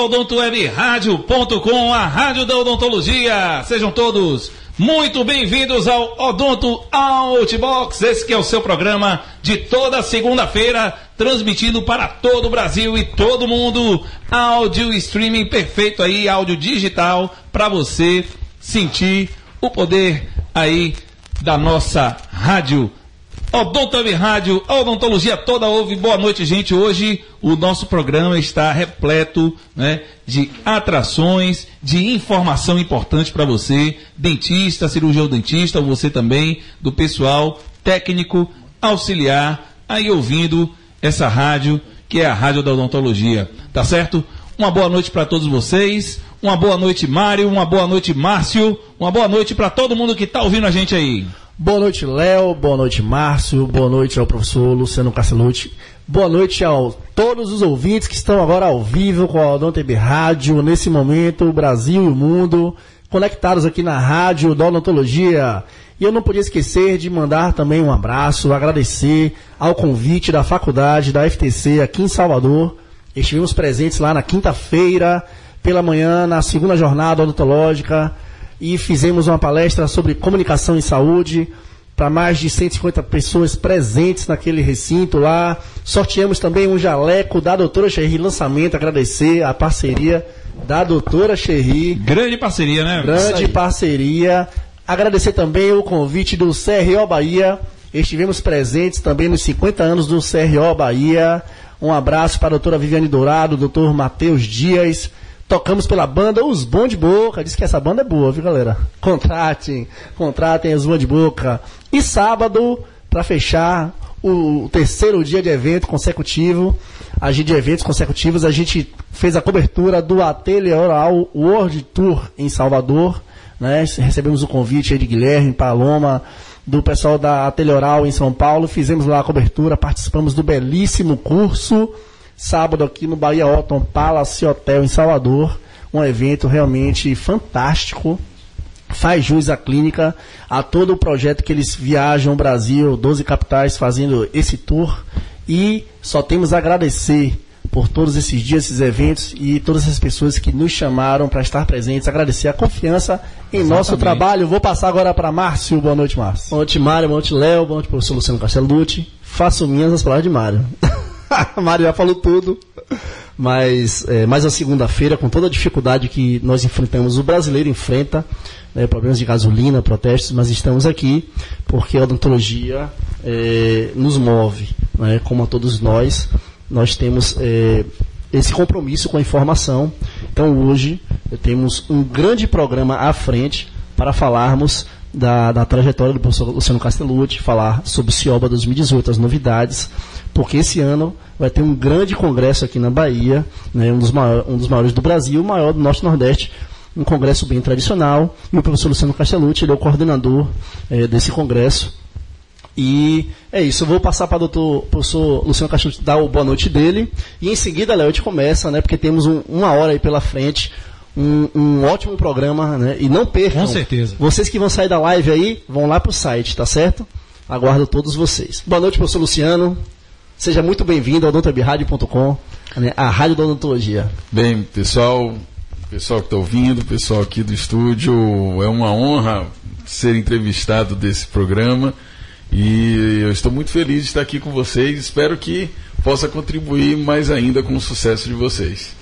odontowebradio.com, a rádio da odontologia. Sejam todos muito bem-vindos ao Odonto Outbox. Esse que é o seu programa de toda segunda-feira, transmitindo para todo o Brasil e todo mundo. Áudio streaming perfeito aí, áudio digital, para você sentir o poder aí da nossa rádio Odonto Web Rádio, a odontologia toda ouve. Boa noite, gente. Hoje o nosso programa está repleto né, de atrações, de informação importante para você, dentista, cirurgião dentista, você também, do pessoal técnico, auxiliar, aí ouvindo essa rádio, que é a Rádio da Odontologia. Tá certo? Uma boa noite para todos vocês. Uma boa noite, Mário. Uma boa noite, Márcio. Uma boa noite para todo mundo que está ouvindo a gente aí. Boa noite, Léo. Boa noite, Márcio. Boa noite ao professor Luciano Castellucci. Boa noite a todos os ouvintes que estão agora ao vivo com a Odon TV Rádio, nesse momento, o Brasil e o mundo, conectados aqui na rádio da Odontologia. E eu não podia esquecer de mandar também um abraço, agradecer ao convite da faculdade da FTC aqui em Salvador. Estivemos presentes lá na quinta-feira, pela manhã, na segunda jornada odontológica e fizemos uma palestra sobre comunicação em saúde para mais de 150 pessoas presentes naquele recinto lá. Sorteamos também um jaleco da doutora Xerri Lançamento, agradecer a parceria da doutora Xerri. Grande parceria, né? Grande parceria. Agradecer também o convite do CRO Bahia. Estivemos presentes também nos 50 anos do CRO Bahia. Um abraço para a doutora Viviane Dourado, doutor Matheus Dias, Tocamos pela banda Os Bom de Boca. Diz que essa banda é boa, viu, galera? Contratem, contratem os Bom de Boca. E sábado, para fechar o terceiro dia de evento consecutivo, a gente de eventos consecutivos, a gente fez a cobertura do Ateliê Oral World Tour em Salvador. Né? Recebemos o convite de Guilherme, Paloma, do pessoal da Ateliê Oral em São Paulo. Fizemos lá a cobertura, participamos do belíssimo curso sábado aqui no Bahia Otton Palace Hotel em Salvador. Um evento realmente fantástico. Faz jus à clínica, a todo o projeto que eles viajam o Brasil, 12 capitais fazendo esse tour. E só temos a agradecer por todos esses dias, esses eventos e todas as pessoas que nos chamaram para estar presentes, agradecer a confiança em Exatamente. nosso trabalho. Vou passar agora para Márcio. Boa noite, Márcio. Boa noite, Mário. Boa noite, Léo. Boa noite, professor Luciano Castellucci. Faço minhas as palavras de Mário. a Mari já falou tudo. Mas é, mais a segunda-feira, com toda a dificuldade que nós enfrentamos, o brasileiro enfrenta, né, problemas de gasolina, protestos, mas estamos aqui porque a odontologia é, nos move, né, como a todos nós. Nós temos é, esse compromisso com a informação. Então hoje temos um grande programa à frente para falarmos da, da trajetória do professor Luciano Castellucci, falar sobre o CIOBA 2018, as novidades, porque esse ano vai ter um grande congresso aqui na Bahia, né, um, dos maiores, um dos maiores do Brasil, o maior do Norte Nordeste, um congresso bem tradicional, e o professor Luciano Castellucci ele é o coordenador é, desse congresso. E é isso, eu vou passar para o professor Luciano Castellucci dar o boa noite dele, e em seguida, Léo, a gente começa, né, porque temos um, uma hora aí pela frente, um, um, ótimo programa, né? E não percam. Com certeza. Vocês que vão sair da live aí, vão lá para o site, tá certo? Aguardo todos vocês. Boa noite, professor Luciano. Seja muito bem-vindo ao odontobirádio.com, né? a rádio da odontologia. Bem, pessoal, pessoal que está ouvindo, pessoal aqui do estúdio, é uma honra ser entrevistado desse programa e eu estou muito feliz de estar aqui com vocês. Espero que possa contribuir mais ainda com o sucesso de vocês.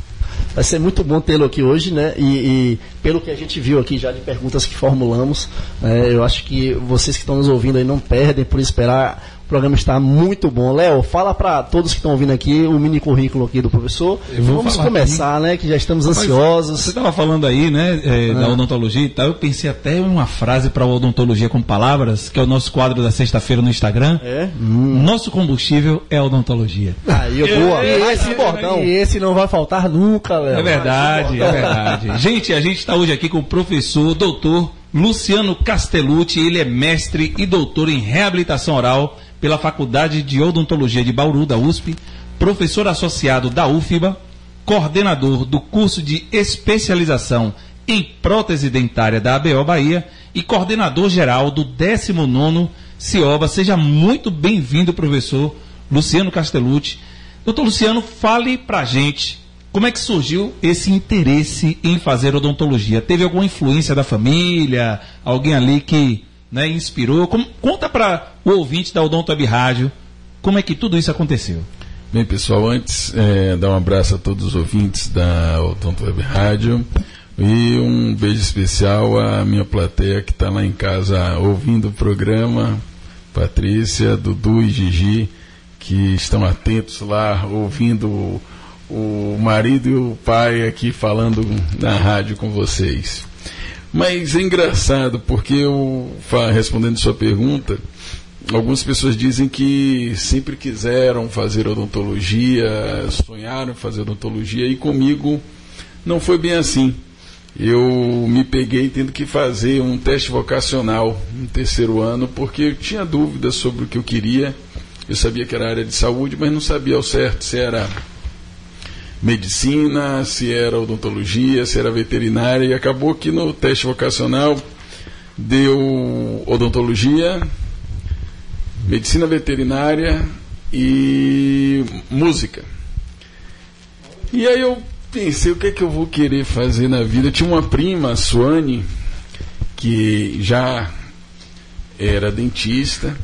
Vai ser muito bom tê-lo aqui hoje, né? E, e, pelo que a gente viu aqui já de perguntas que formulamos, né, eu acho que vocês que estão nos ouvindo aí não perdem por esperar o programa está muito bom. Léo, fala para todos que estão ouvindo aqui o mini currículo aqui do professor. Vamos começar, aqui. né? Que já estamos Rapaz, ansiosos. Você estava falando aí, né, é, é. da odontologia e tal. Eu pensei até em uma frase para odontologia com palavras, que é o nosso quadro da sexta-feira no Instagram. É? Hum. Nosso combustível é a odontologia. Aí, boa. E, esse bordão. E esse não vai faltar nunca, Léo. É verdade, é verdade. gente, a gente está hoje aqui com o professor, doutor Luciano Castellucci. Ele é mestre e doutor em reabilitação oral pela Faculdade de Odontologia de Bauru, da USP, professor associado da UFBA, coordenador do curso de especialização em prótese dentária da ABO Bahia e coordenador geral do 19º CIOBA. Seja muito bem-vindo, professor Luciano Castellucci. Doutor Luciano, fale para a gente como é que surgiu esse interesse em fazer odontologia? Teve alguma influência da família? Alguém ali que né, inspirou? Como, conta para o ouvinte da Odonto Web Rádio como é que tudo isso aconteceu. Bem, pessoal, antes, é, dar um abraço a todos os ouvintes da Odonto Web Rádio e um beijo especial à minha plateia que está lá em casa ouvindo o programa, Patrícia, Dudu e Gigi, que estão atentos lá ouvindo o, marido e o pai aqui falando na rádio com vocês. Mas é engraçado, porque eu, respondendo sua pergunta, algumas pessoas dizem que sempre quiseram fazer odontologia, sonharam fazer odontologia, e comigo não foi bem assim. Eu me peguei tendo que fazer um teste vocacional no terceiro ano, porque eu tinha dúvidas sobre o que eu queria. Eu sabia que era área de saúde, mas não sabia ao certo se era medicina, se era odontologia, se era veterinária, e acabou que no teste vocacional deu odontologia, medicina veterinária e música. E aí eu pensei, o que é que eu vou querer fazer na vida? Eu tinha uma prima, a Suane, que já era dentista,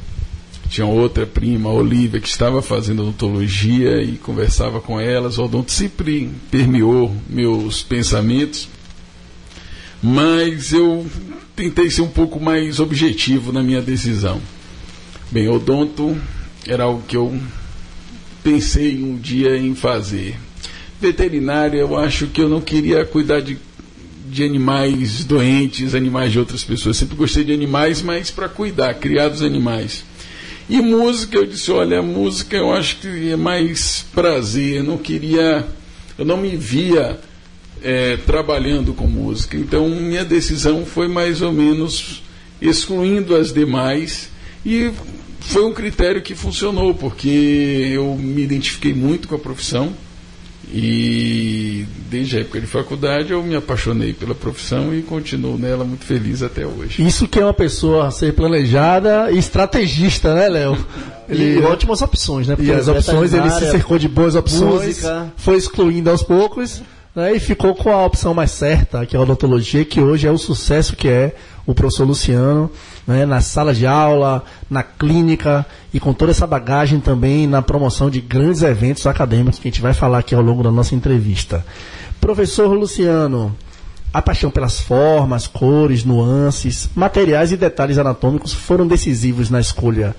tinha outra prima, Olivia, que estava fazendo odontologia e conversava com elas. O odonto sempre permeou meus pensamentos, mas eu tentei ser um pouco mais objetivo na minha decisão. Bem, odonto era algo que eu pensei um dia em fazer. Veterinária, eu acho que eu não queria cuidar de, de animais doentes, animais de outras pessoas. Sempre gostei de animais, mas para cuidar, criar dos animais. E música, eu disse, olha, música eu acho que é mais prazer. Eu não queria, eu não me via é, trabalhando com música. Então minha decisão foi mais ou menos excluindo as demais e foi um critério que funcionou, porque eu me identifiquei muito com a profissão e desde a época de faculdade eu me apaixonei pela profissão e continuo nela muito feliz até hoje. Isso que é uma pessoa a ser planejada e estrategista, né, Léo? Ele... E ótimas opções, né? Porque e as opções, ele se cercou de boas opções, música. foi excluindo aos poucos né, e ficou com a opção mais certa, que é a odontologia, que hoje é o sucesso que é o professor Luciano né, na sala de aula, na clínica e com toda essa bagagem também na promoção de grandes eventos acadêmicos que a gente vai falar aqui ao longo da nossa entrevista. Professor Luciano, a paixão pelas formas, cores, nuances, materiais e detalhes anatômicos foram decisivos na escolha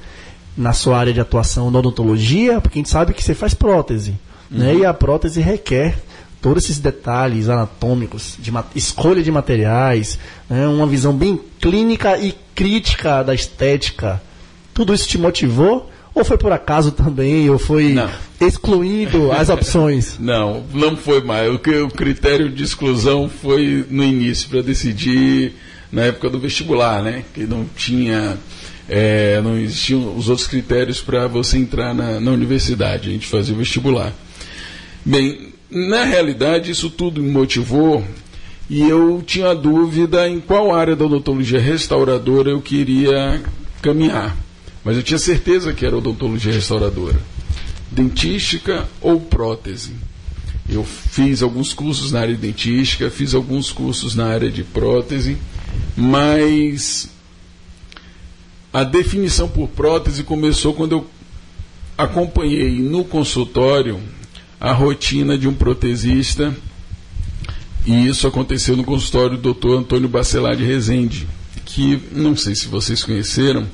na sua área de atuação na odontologia, porque a gente sabe que você faz prótese, né, uhum. né? E a prótese requer todos esses detalhes anatômicos, de escolha de materiais, né, uma visão bem clínica e crítica da estética, tudo isso te motivou? Ou foi por acaso também, ou foi não. excluindo as opções? Não, não foi mais. O, o critério de exclusão foi no início, para decidir na época do vestibular, né? Que não tinha. É, não existiam os outros critérios para você entrar na, na universidade. A gente fazia o vestibular. Bem, na realidade, isso tudo me motivou e eu tinha dúvida em qual área da odontologia restauradora eu queria caminhar. Mas eu tinha certeza que era odontologia restauradora. Dentística ou prótese. Eu fiz alguns cursos na área de dentística, fiz alguns cursos na área de prótese, mas a definição por prótese começou quando eu acompanhei no consultório a rotina de um protesista, e isso aconteceu no consultório do Dr. Antônio Bacelar de Rezende, que não sei se vocês conheceram,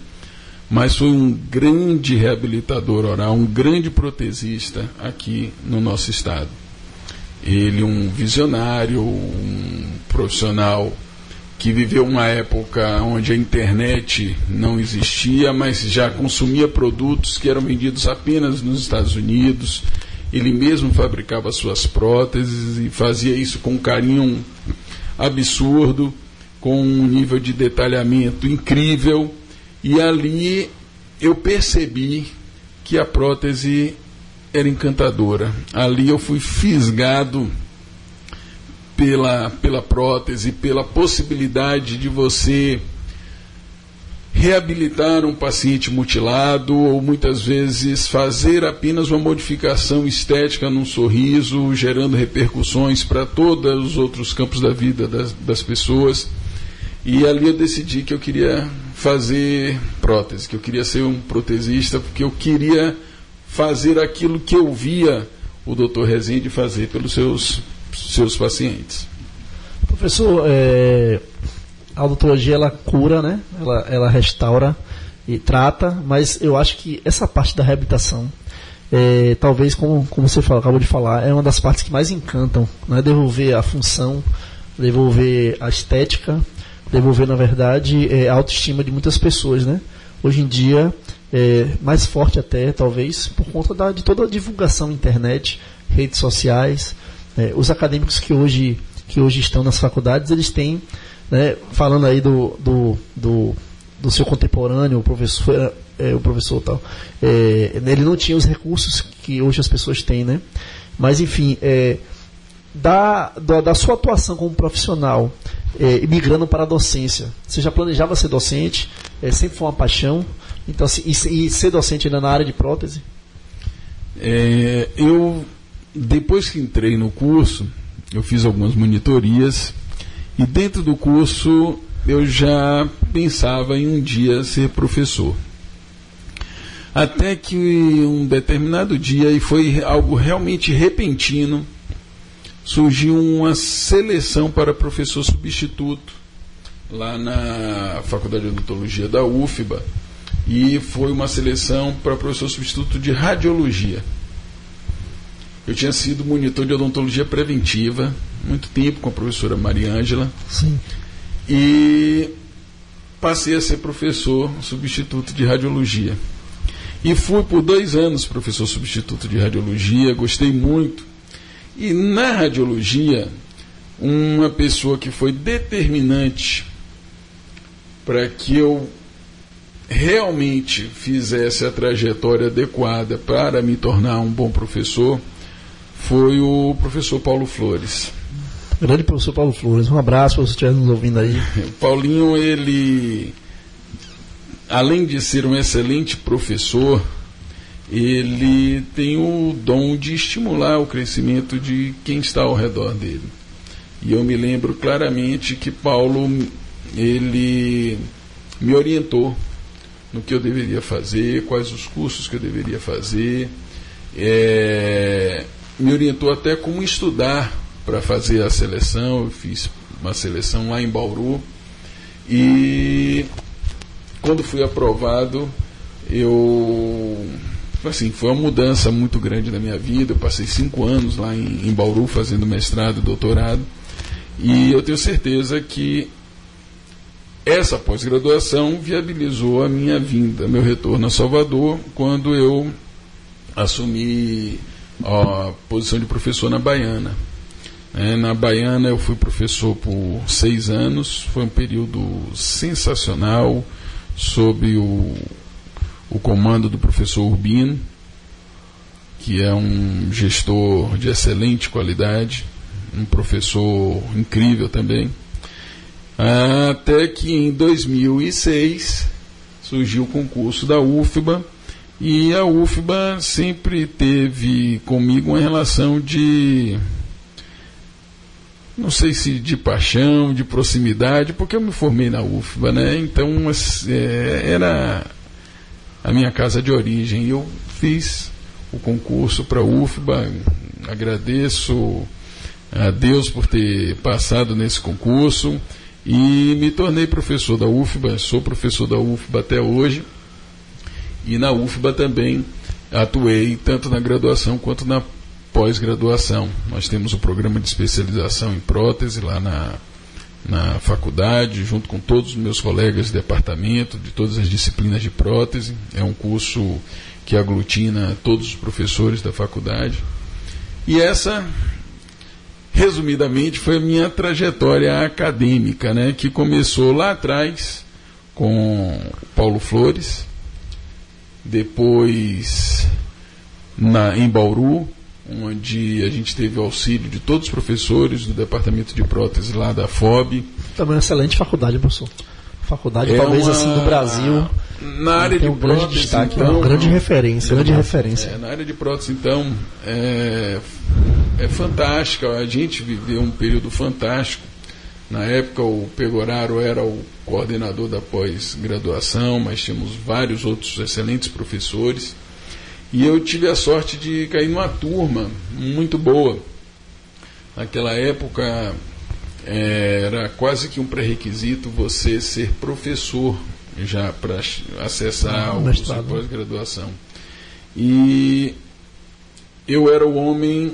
mas foi um grande reabilitador oral, um grande protesista aqui no nosso estado. Ele um visionário, um profissional que viveu uma época onde a internet não existia, mas já consumia produtos que eram vendidos apenas nos Estados Unidos ele mesmo fabricava suas próteses e fazia isso com um carinho absurdo, com um nível de detalhamento incrível. E ali eu percebi que a prótese era encantadora. Ali eu fui fisgado pela, pela prótese, pela possibilidade de você reabilitar um paciente mutilado ou muitas vezes fazer apenas uma modificação estética num sorriso, gerando repercussões para todos os outros campos da vida das, das, pessoas. E ali eu decidi que eu queria fazer prótese, que eu queria ser um protesista, porque eu queria fazer aquilo que eu via o Dr. Rezende fazer pelos seus, seus pacientes. Professor, é, a odontologia ela cura, né? Ela, ela restaura e trata, mas eu acho que essa parte da reabilitação, é, talvez, como, como você falou, acabou de falar, é uma das partes que mais encantam, né? Devolver a função, devolver a estética, devolver, na verdade, é, a autoestima de muitas pessoas, né? Hoje em dia, é, mais forte até, talvez, por conta da, de toda a divulgação internet, redes sociais, é, os acadêmicos que hoje, que hoje estão nas faculdades, eles têm né, falando aí do, do, do, do, seu contemporâneo, o professor, é, o professor tal, é, ele não tinha os recursos que hoje as pessoas têm, né? Mas enfim, é, da, da, da, sua atuação como profissional, é, migrando para a docência, você já planejava ser docente? É, sempre foi uma paixão? Então, se, e, e, ser docente ainda na área de prótese? É, eu, depois que entrei no curso, eu fiz algumas monitorias e dentro do curso eu já pensava em um dia ser professor. Até que um determinado dia, e foi algo realmente repentino, surgiu uma seleção para professor substituto lá na Faculdade de Odontologia da UFBA. E foi uma seleção para professor substituto de radiologia. Eu tinha sido monitor de odontologia preventiva muito tempo com a professora Mariângela. Sim. E passei a ser professor substituto de radiologia. E fui por dois anos professor substituto de radiologia, gostei muito. E na radiologia, uma pessoa que foi determinante para que eu realmente fizesse a trajetória adequada para me tornar um bom professor foi o professor Paulo Flores. Grande professor Paulo Flores. Um abraço para você estiver nos ouvindo aí. Paulinho, ele, além de ser um excelente professor, ele tem o dom de estimular o crescimento de quem está ao redor dele. E eu me lembro claramente que Paulo, ele me orientou no que eu deveria fazer, quais os cursos que eu deveria fazer, é, me orientou até como estudar para fazer a seleção. Eu fiz uma seleção lá em Bauru. E quando fui aprovado, eu. Assim, foi uma mudança muito grande na minha vida. Eu passei cinco anos lá em, em Bauru fazendo mestrado e doutorado. E eu tenho certeza que essa pós-graduação viabilizou a minha vinda, meu retorno a Salvador, quando eu assumi a posição de professor na Baiana. É, na Baiana eu fui professor por seis anos, foi um período sensacional, sob o, o comando do professor Urbino, que é um gestor de excelente qualidade, um professor incrível também. Até que em 2006 surgiu o concurso da UFBA e a UFBA sempre teve comigo uma relação de não sei se de paixão, de proximidade, porque eu me formei na UFBA, né? Então é, era a minha casa de origem. Eu fiz o concurso para a UFBA, agradeço a Deus por ter passado nesse concurso e me tornei professor da UFBA, sou professor da UFBA até hoje. E na UFBA também atuei tanto na graduação quanto na pós-graduação. Nós temos o programa de especialização em prótese lá na, na faculdade, junto com todos os meus colegas de departamento, de todas as disciplinas de prótese. É um curso que aglutina todos os professores da faculdade. E essa, resumidamente, foi a minha trajetória acadêmica, né, que começou lá atrás com Paulo Flores, depois na, em Bauru, onde a gente teve o auxílio de todos os professores do departamento de prótese lá da FOB. Também uma excelente faculdade, professor. faculdade, é talvez uma... assim, do Brasil. Na área de um grande prótese, destaque, então, uma grande referência. Grande referência. É, na área de prótese, então, é, é fantástica. A gente viveu um período fantástico. Na época, o Pegoraro era o coordenador da pós-graduação, mas tínhamos vários outros excelentes professores. E eu tive a sorte de cair numa turma muito boa. Naquela época, era quase que um pré-requisito você ser professor já para acessar ah, o pós-graduação. E eu era o homem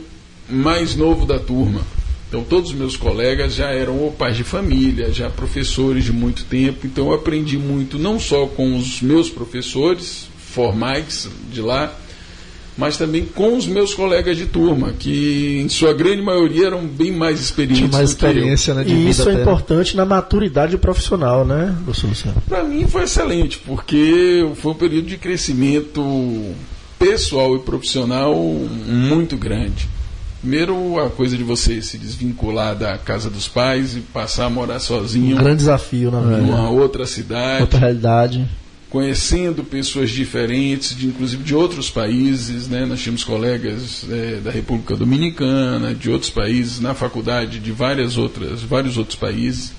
mais novo da turma. Então todos os meus colegas já eram ou pais de família, já professores de muito tempo. Então eu aprendi muito não só com os meus professores formais de lá, mas também com os meus colegas de turma, que em sua grande maioria eram bem mais experientes. Tinha mais experiência, né? e isso é até. importante na maturidade profissional, né, professor Luciano? Para mim foi excelente, porque foi um período de crescimento pessoal e profissional muito grande. Primeiro, a coisa de você se desvincular da casa dos pais e passar a morar sozinho. Um grande desafio, na verdade. Numa outra cidade. Outra realidade conhecendo pessoas diferentes, de, inclusive de outros países. Né? Nós tínhamos colegas é, da República Dominicana, de outros países, na faculdade, de várias outras, vários outros países.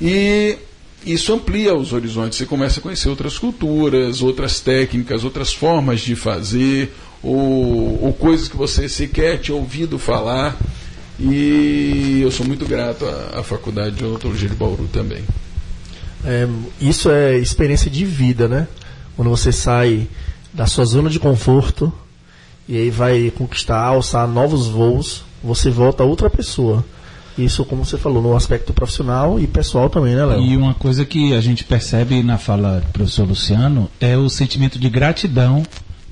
E isso amplia os horizontes. Você começa a conhecer outras culturas, outras técnicas, outras formas de fazer, ou, ou coisas que você sequer tinha ouvido falar. E eu sou muito grato à, à Faculdade de Odontologia de Bauru também. É, isso é experiência de vida, né? Quando você sai da sua zona de conforto e aí vai conquistar, alçar novos voos, você volta outra pessoa. Isso, como você falou, no aspecto profissional e pessoal também, né, Léo? E uma coisa que a gente percebe na fala do professor Luciano é o sentimento de gratidão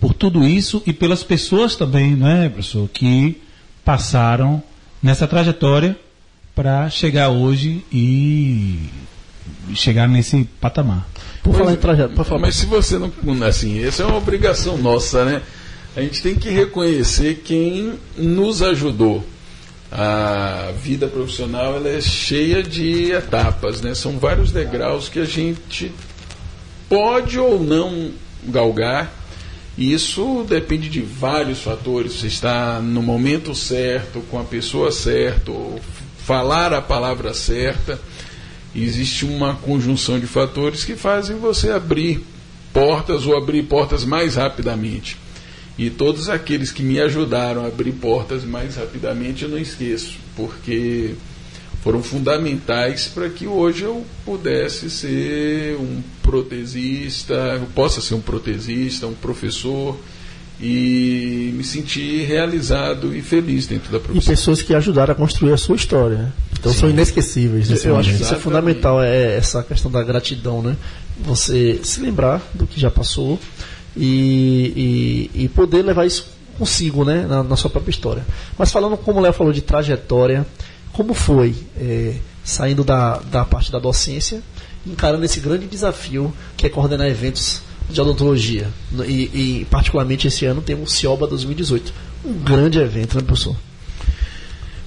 por tudo isso e pelas pessoas também, né, professor, que passaram nessa trajetória para chegar hoje e chegar nesse patamar. Por falar em trajeto, por falar. Mas se você não. Assim, essa é uma obrigação nossa, né? A gente tem que reconhecer quem nos ajudou. A vida profissional ela é cheia de etapas, né? São vários degraus que a gente pode ou não galgar. E isso depende de vários fatores. Você está no momento certo, com a pessoa certa, falar a palavra certa existe uma conjunção de fatores que fazem você abrir portas ou abrir portas mais rapidamente. E todos aqueles que me ajudaram a abrir portas mais rapidamente eu não esqueço, porque foram fundamentais para que hoje eu pudesse ser um protesista, eu possa ser um protesista, um professor e me sentir realizado e feliz dentro da profissão. E pessoas que ajudaram a construir a sua história. Né? Então Sim. são inesquecíveis. Eu, eu acho que isso é fundamental, é essa questão da gratidão, né? Você se lembrar do que já passou e, e, e poder levar isso consigo, né? Na, na, sua própria história. Mas falando, como o Léo falou, de trajetória, como foi é, saindo da, da parte da docência, encarando esse grande desafio que é coordenar eventos de odontologia. E, e, particularmente esse ano temos o CIOBA 2018. Um grande evento, né, professor?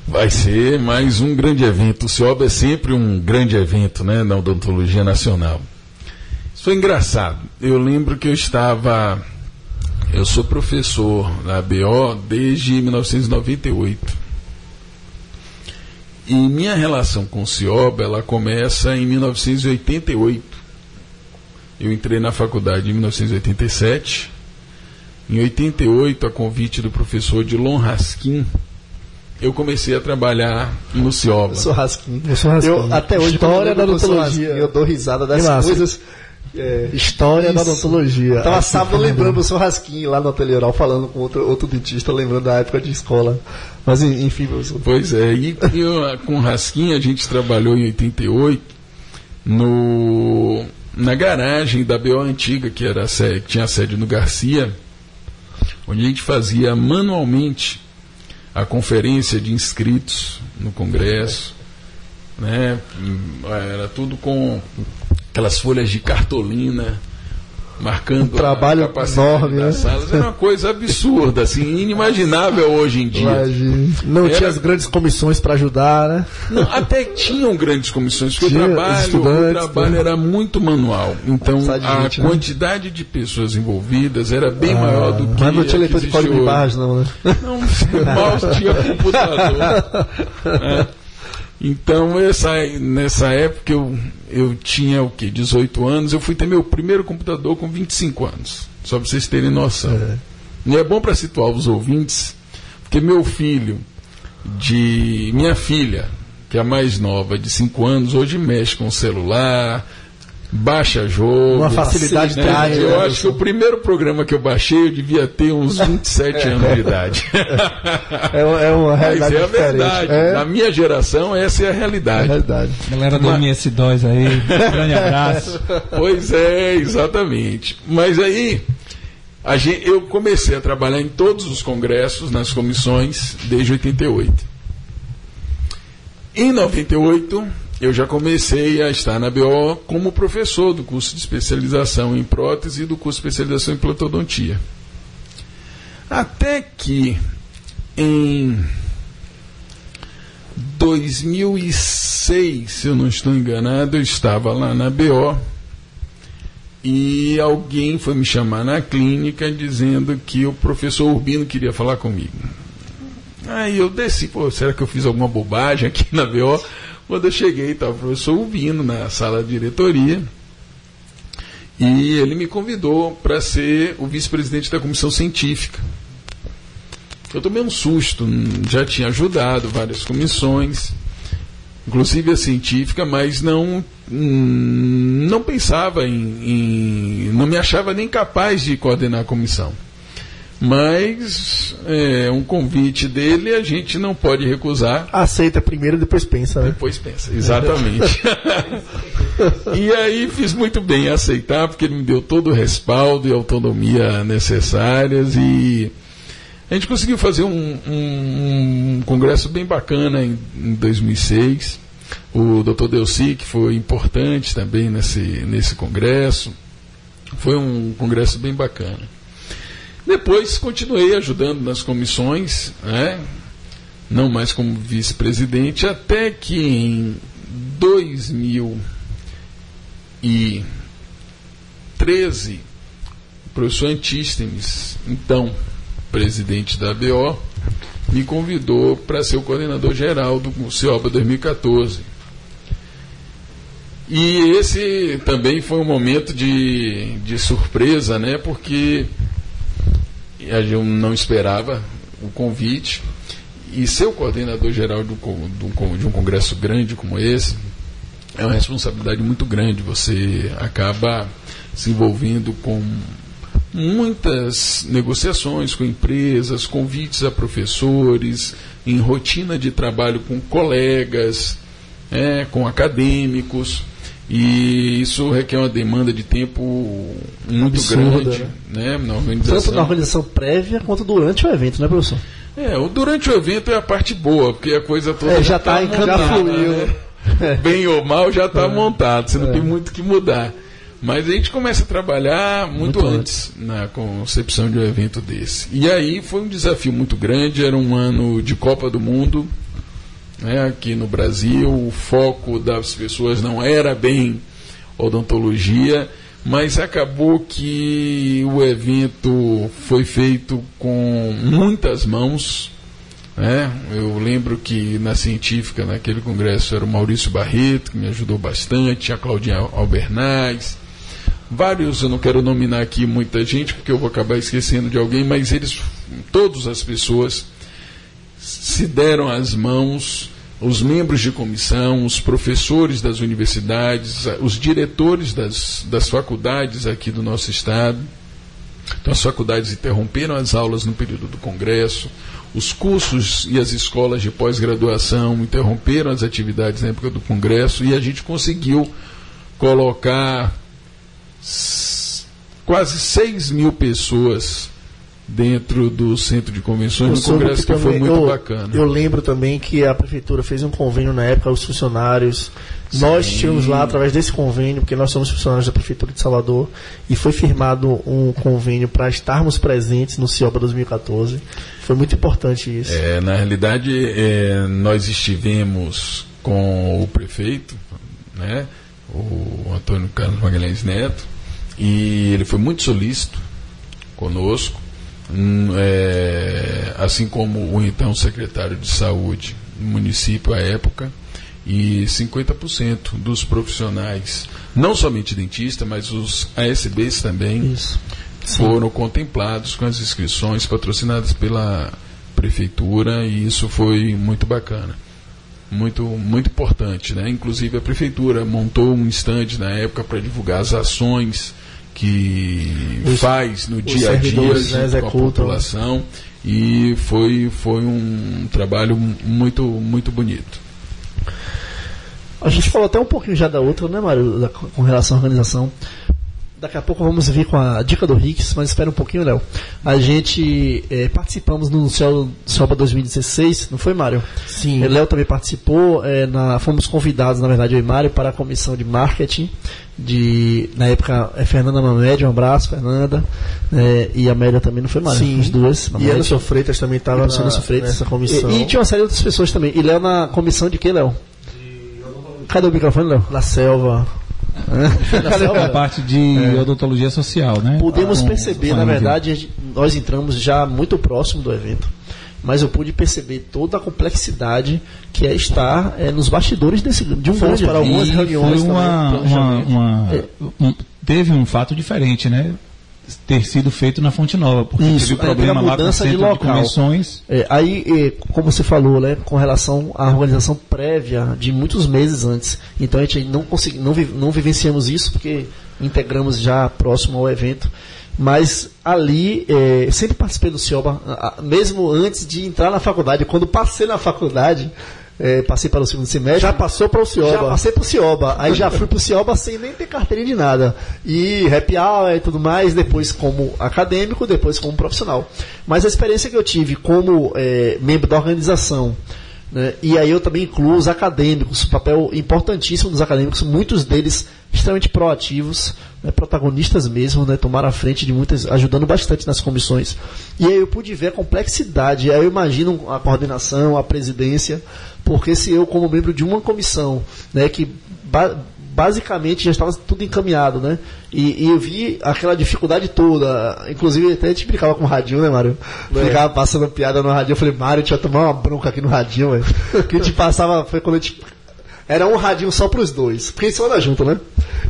Vai ser mais um grande evento. O CIOBA é sempre um grande evento né, na odontologia nacional. Isso foi engraçado. Eu lembro que eu estava. Eu sou professor na BO desde 1998. E minha relação com o CIOBA ela começa em 1988 eu entrei na faculdade em 1987. Em 88, a convite do professor Dilon Raskin, eu comecei a trabalhar no Cioba. Eu sou Raskin. Eu sou Raskin. Eu, até hoje, História da odontologia. Eu dou risada das coisas. É, História isso. da odontologia. Tava sábado lembrando o seu Raskin lá no ateliê oral, falando com outro, outro dentista, lembrando da época de escola. Mas enfim, professor. Pois é, e, e com Raskin a gente trabalhou em 88 no na garagem da BO antiga, que, era sede, que tinha sede no Garcia, onde a gente fazia manualmente a conferência de inscritos no Congresso. Né? Era tudo com aquelas folhas de cartolina, marcando um trabalho enorme, das né? salas. Era uma coisa absurda, assim, inimaginável hoje em dia. Imagina. Não Era... tinha as grandes comissões para ajudar, né? Não, até tinham grandes comissões, porque tinha o trabalho, o trabalho né? era muito manual. Então a gente, né? quantidade né? de pessoas envolvidas era bem ah, maior do que. Mas não tinha leitor de código de barras, não, né? Não, mal tinha computador. é. Então, essa, nessa época eu, eu tinha o quê? 18 anos. Eu fui ter meu primeiro computador com 25 anos. Só para vocês terem noção. É. E é bom para situar os ouvintes, porque meu filho, de. Minha filha, que é a mais nova, de 5 anos, hoje mexe com celular, baixa jogo. Uma facilidade né? Trás, Eu né? acho que o primeiro programa que eu baixei eu devia ter uns 27 anos de idade. É, é uma realidade Mas é a verdade. É? Na minha geração, essa é a realidade. É a realidade. Galera do Mas... MS2 aí, grande abraço. Pois é, exatamente. Mas aí, gente, eu comecei a trabalhar em todos os congressos, nas comissões, desde 88. Em 98, eu já comecei a estar na BO como professor do curso de especialização em prótese e do curso de especialização em plantodontia. Até que em 2006, se eu não estou enganado, eu estava lá na BO e alguém foi me chamar na clínica dizendo que o professor Urbino queria falar comigo. Aí eu desci, pô, será que eu fiz alguma bobagem aqui na BO? Quando eu cheguei, estava o professor Urbino na sala de diretoria. E ele me convidou para ser o vice-presidente da comissão científica. Eu tomei um susto, já tinha ajudado várias comissões, inclusive a científica, mas não, não pensava em, em. não me achava nem capaz de coordenar a comissão. Mas é, um convite dele a gente não pode recusar. Aceita primeiro, depois pensa, né? Depois pensa, exatamente. e aí fiz muito bem em aceitar, porque ele me deu todo o respaldo e autonomia necessárias e a gente conseguiu fazer um, um, um congresso bem bacana em, em 2006. O Dr. Delci, que foi importante também nesse, nesse congresso. Foi um congresso bem bacana. Depois continuei ajudando nas comissões, né? não mais como vice-presidente, até que em 2013, o professor Antístenes, então presidente da BO, me convidou para ser o coordenador geral do CIOBA 2014. E esse também foi um momento de, de surpresa, né? Porque eu não esperava o convite. E ser o coordenador geral do, do, de um congresso grande como esse é uma responsabilidade muito grande. Você acaba se envolvendo com muitas negociações com empresas, convites a professores, em rotina de trabalho com colegas, é, com acadêmicos. E isso requer uma demanda de tempo muito Absurda, grande né? na organização. Tanto na organização prévia quanto durante o evento, né, professor? É, o durante o evento é a parte boa, porque a coisa toda é, já está tá encaminhada. Né? É. Bem ou mal já está é. montado, você não é. tem muito que mudar. Mas a gente começa a trabalhar muito, muito antes, antes na concepção de um evento desse. E aí foi um desafio muito grande, era um ano de Copa do Mundo, né, aqui no Brasil. O foco das pessoas não era bem odontologia, mas acabou que o evento foi feito com muitas mãos. Né? Eu lembro que na científica, naquele congresso, era o Maurício Barreto, que me ajudou bastante, a Claudinha Albernaz, vários, eu não quero nominar aqui muita gente, porque eu vou acabar esquecendo de alguém, mas eles, todas as pessoas, se deram as mãos os membros de comissão, os professores das universidades, os diretores das, das faculdades aqui do nosso estado. Então, as faculdades interromperam as aulas no período do congresso, os cursos e as escolas de pós-graduação interromperam as atividades na época do congresso e a gente conseguiu colocar quase 6 mil pessoas dentro do centro de convenções, no congresso que, foi muito eu, bacana. Eu lembro também que a prefeitura fez um convênio na época, os funcionários. Sim. Nós estivemos lá através desse convênio, porque nós somos funcionários da prefeitura de Salvador, e foi firmado um convênio para estarmos presentes no CIOBA 2014. Foi muito importante isso. É, na realidade, é, nós estivemos com o prefeito, né, o Antônio Carlos Magalhães Neto, e ele foi muito solícito conosco Hum, é, assim como o então secretário de saúde do município à época, e 50% dos profissionais, não somente dentistas, mas os ASBs também, foram contemplados com as inscrições patrocinadas pela prefeitura e isso foi muito bacana. Muito, muito importante, né? Inclusive a prefeitura montou um estande na época para divulgar as ações que os, faz no dia a dia né, com a população e foi, foi um trabalho muito, muito bonito. A gente falou até um pouquinho já da outra, né, Mário, da, com relação à organização. Daqui a pouco vamos vir com a dica do Ricks, mas espera um pouquinho, Léo. A gente é, participamos no Celba 2016, não foi, Mário? Sim. O Léo também participou, é, na, fomos convidados, na verdade, eu e Mário, para a comissão de marketing. De, na época, é Fernanda Mamed, um abraço, Fernanda. É, e a Amélia também, não foi, Mário? Sim. As duas. E Anderson Freitas também estava nessa comissão. E, e, tinha uma série de outras pessoas também. E Léo na comissão de quê, Léo? Cadê o microfone, Léo? Na selva. A parte de é. odontologia social, né? Podemos ah, perceber, na verdade, nós entramos já muito próximo do evento, mas eu pude perceber toda a complexidade que é estar é, nos bastidores desse, de um Fomos para algumas reuniões uma, também, uma, uma, é. um, teve um fato diferente, né? Ter sido feito na Fonte Nova, porque Isso, teve problema é, mudança lá com o de local. De é, aí, é, como você falou, né, com relação à organização prévia de muitos meses antes, então a gente não consegui, não, vi, não vivenciamos isso porque integramos já próximo ao evento, mas ali é, sempre participei do CIOBA, mesmo antes de entrar na faculdade, quando passei na faculdade, é, passei para o segundo semestre. Já passou para o Cioba? Já passei para o Cioba. Aí já fui para o Cioba sem nem ter carteirinha de nada. E happy hour e tudo mais, depois como acadêmico, depois como profissional. Mas a experiência que eu tive como é, membro da organização, né, e aí eu também incluo os acadêmicos, papel importantíssimo dos acadêmicos, muitos deles extremamente proativos, né, protagonistas mesmo, né, tomaram a frente de muitas, ajudando bastante nas comissões. E aí eu pude ver a complexidade, aí eu imagino a coordenação, a presidência, porque se eu, como membro de uma comissão, né, que basicamente já estava tudo encaminhado, né? E, e, eu vi aquela dificuldade toda. Inclusive, até a gente brincava com o radinho, né, Mário? É. Ficava passando piada no radinho. Eu falei, Mário, a gente vai tomar uma bronca aqui no radinho, velho. que a gente passava, foi quando a gente era um radinho só pros dois. Porque eles foram junto, né?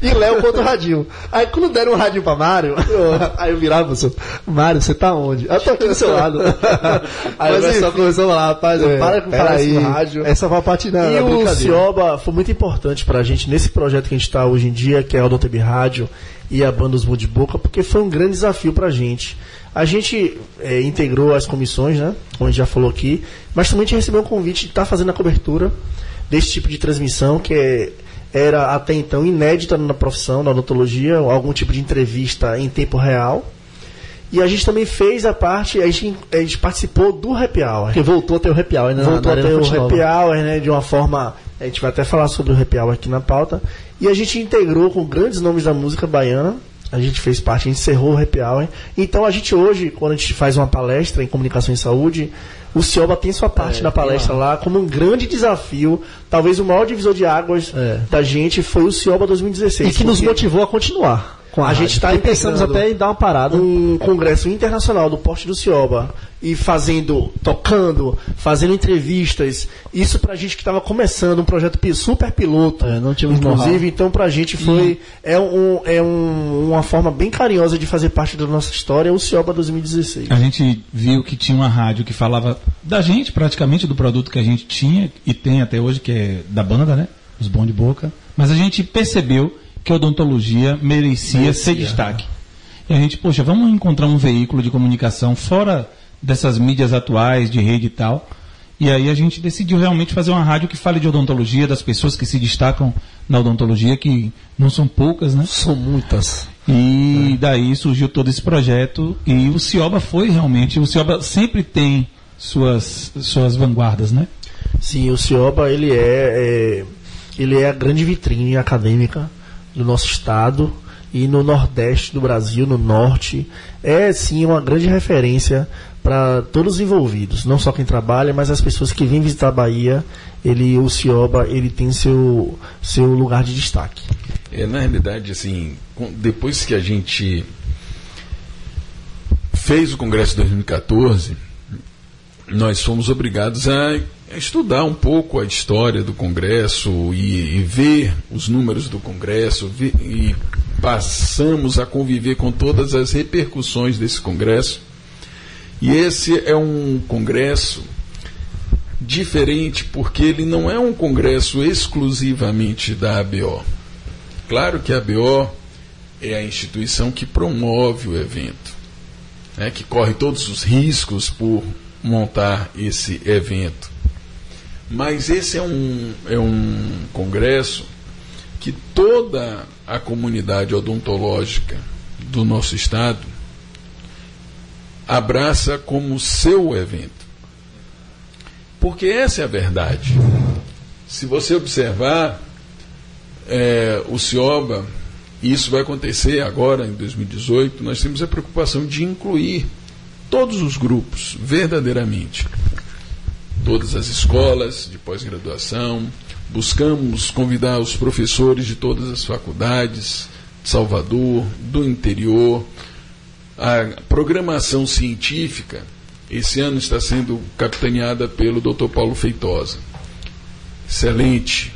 E Léo com outro radinho. Aí quando deram um radinho pra Mário, aí eu virava e falei, Mário, você tá onde? Eu tô aqui do seu lado. aí Mas, o pessoal começou a falar, rapaz, é, para com falar aí, rádio. Essa vai patinar. E o Cioba foi muito importante pra gente nesse projeto que a gente tá hoje em dia, que é o Odontebi Rádio e a Banda Os de Boca, porque foi um grande desafio pra gente. A gente é, integrou as comissões, né? Como a gente já falou aqui, mas também a gente recebeu um convite de estar tá fazendo a cobertura desse tipo de transmissão que é, era até então inédita na profissão, na odontologia, algum tipo de entrevista em tempo real. E a gente também fez a parte, a gente, a gente participou do happy hour. Que voltou a ter o happy hour, né? Voltou a ter o happy hour, né? De uma forma. A gente vai até falar sobre o happy hour aqui na pauta. E a gente integrou com grandes nomes da música baiana. A gente fez parte, a gente encerrou o happy hour. Então a gente hoje, quando a gente faz uma palestra em comunicação e saúde, o Cioba tem sua parte é, na palestra lá como um grande desafio. Talvez o maior divisor de águas é. da gente foi o Cioba 2016. E que nos motivou a continuar. A, a gente está pensando até em dar uma parada. Um congresso internacional do Porte do Cioba e fazendo, tocando, fazendo entrevistas. Isso pra gente que estava começando um projeto super piloto, é, não tivemos inclusive, então pra gente foi e... é, um, é um, uma forma bem carinhosa de fazer parte da nossa história, o Cioba 2016. A gente viu que tinha uma rádio que falava da gente, praticamente do produto que a gente tinha e tem até hoje, que é da banda, né? Os bons de boca. Mas a gente percebeu que a odontologia merecia, merecia ser destaque. E a gente, poxa, vamos encontrar um veículo de comunicação fora dessas mídias atuais, de rede e tal. E aí a gente decidiu realmente fazer uma rádio que fale de odontologia, das pessoas que se destacam na odontologia, que não são poucas, né? São muitas. E daí surgiu todo esse projeto e o Cioba foi realmente, o Cioba sempre tem suas, suas vanguardas, né? Sim, o Cioba ele é, é, ele é a grande vitrine acadêmica do nosso estado e no nordeste do Brasil, no norte, é sim uma grande referência para todos os envolvidos, não só quem trabalha, mas as pessoas que vêm visitar a Bahia, ele, o Cioba, ele tem seu, seu lugar de destaque. É, na realidade, assim, depois que a gente fez o Congresso de 2014, nós fomos obrigados a estudar um pouco a história do Congresso e, e ver os números do Congresso ver, e passamos a conviver com todas as repercussões desse Congresso. E esse é um Congresso diferente porque ele não é um Congresso exclusivamente da ABO. Claro que a ABO é a instituição que promove o evento, né, que corre todos os riscos por montar esse evento. Mas esse é um, é um congresso que toda a comunidade odontológica do nosso estado abraça como seu evento. Porque essa é a verdade. Se você observar, é, o CIOBA, e isso vai acontecer agora em 2018, nós temos a preocupação de incluir todos os grupos, verdadeiramente. Todas as escolas de pós-graduação, buscamos convidar os professores de todas as faculdades de Salvador, do interior. A programação científica, esse ano está sendo capitaneada pelo Dr. Paulo Feitosa. Excelente,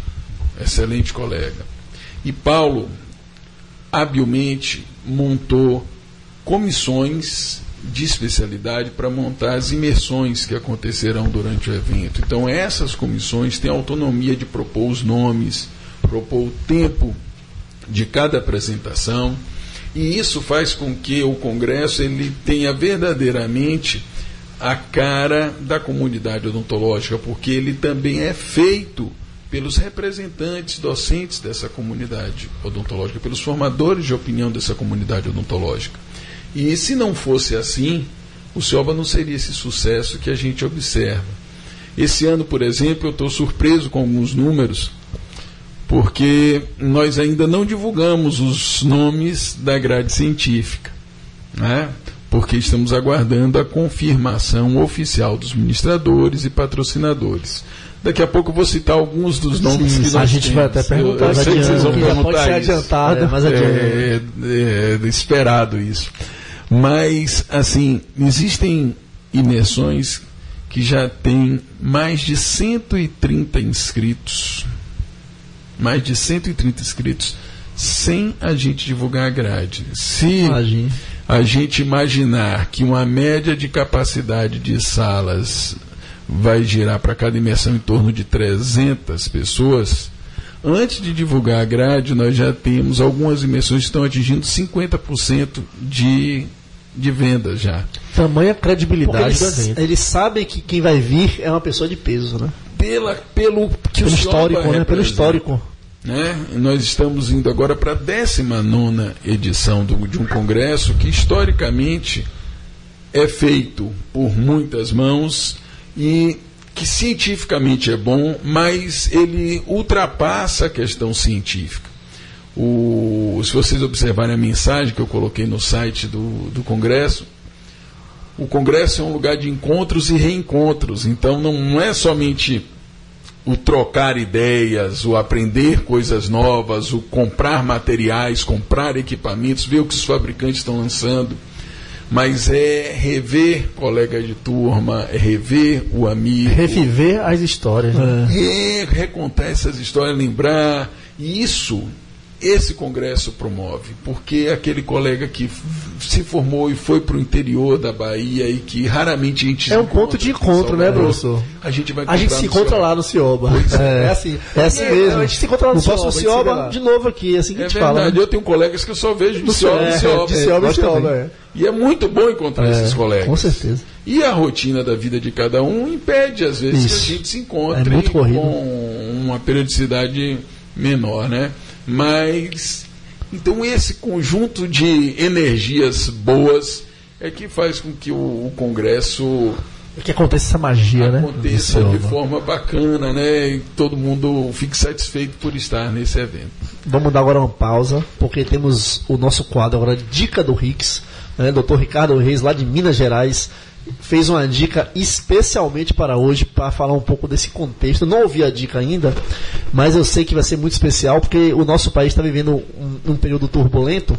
excelente colega. E Paulo habilmente montou comissões de especialidade para montar as imersões que acontecerão durante o evento. Então, essas comissões têm autonomia de propor os nomes, propor o tempo de cada apresentação, e isso faz com que o congresso ele tenha verdadeiramente a cara da comunidade odontológica, porque ele também é feito pelos representantes docentes dessa comunidade odontológica, pelos formadores de opinião dessa comunidade odontológica. E se não fosse assim, o Cioba não seria esse sucesso que a gente observa. Esse ano, por exemplo, eu estou surpreso com alguns números, porque nós ainda não divulgamos os nomes da grade científica, né? porque estamos aguardando a confirmação oficial dos ministradores e patrocinadores. Daqui a pouco eu vou citar alguns dos nomes Sim, que nós A gente temos. vai até perguntar. Eu, eu sei que vocês vão perguntar pode ser adiantado. É, mas é, é, é, esperado isso. Mas, assim, existem imersões que já têm mais de 130 inscritos. Mais de 130 inscritos. Sem a gente divulgar a grade. Se a gente imaginar que uma média de capacidade de salas vai girar para cada imersão em torno de 300 pessoas, antes de divulgar a grade, nós já temos algumas imersões que estão atingindo 50% de, de vendas já. Tamanha credibilidade eles, do evento. Eles sabem que quem vai vir é uma pessoa de peso, né? Pela, pelo que pelo histórico, né? Pelo histórico. Né? Nós estamos indo agora para a 19 edição do, de um congresso que historicamente é feito por muitas mãos e que cientificamente é bom, mas ele ultrapassa a questão científica. O, se vocês observarem a mensagem que eu coloquei no site do, do Congresso, o Congresso é um lugar de encontros e reencontros. Então não é somente o trocar ideias, o aprender coisas novas, o comprar materiais, comprar equipamentos, ver o que os fabricantes estão lançando mas é rever colega de turma, é rever o amigo. Reviver as histórias. Né? É, recontar essas histórias, lembrar. E isso esse congresso promove, porque aquele colega que se formou e foi para o interior da Bahia e que raramente a gente é um ponto de encontro, né, professor? A gente vai a gente se encontra Cioba. lá no Cioba. É, é, assim, é assim é, mesmo. A gente se encontra lá no, no Cioba. Cioba de novo aqui, é assim que é a gente fala. Né? Eu tenho colegas que eu só vejo de Cioba, é, Cioba, de Cioba, Cioba, é. E é muito bom encontrar esses colegas. Com certeza. E a rotina da vida de cada um impede, às vezes, Isso. que a gente se encontre com uma periodicidade menor, né? Mas então esse conjunto de energias boas é que faz com que o, o Congresso é que aconteça essa magia, aconteça né? de forma bacana, né? E todo mundo fique satisfeito por estar nesse evento. Vamos dar agora uma pausa, porque temos o nosso quadro agora Dica do Rix, né? Dr. Ricardo Reis, lá de Minas Gerais, fez uma dica especialmente para hoje, para falar um pouco desse contexto. não ouvi a dica ainda, mas eu sei que vai ser muito especial, porque o nosso país está vivendo um, um, período turbulento,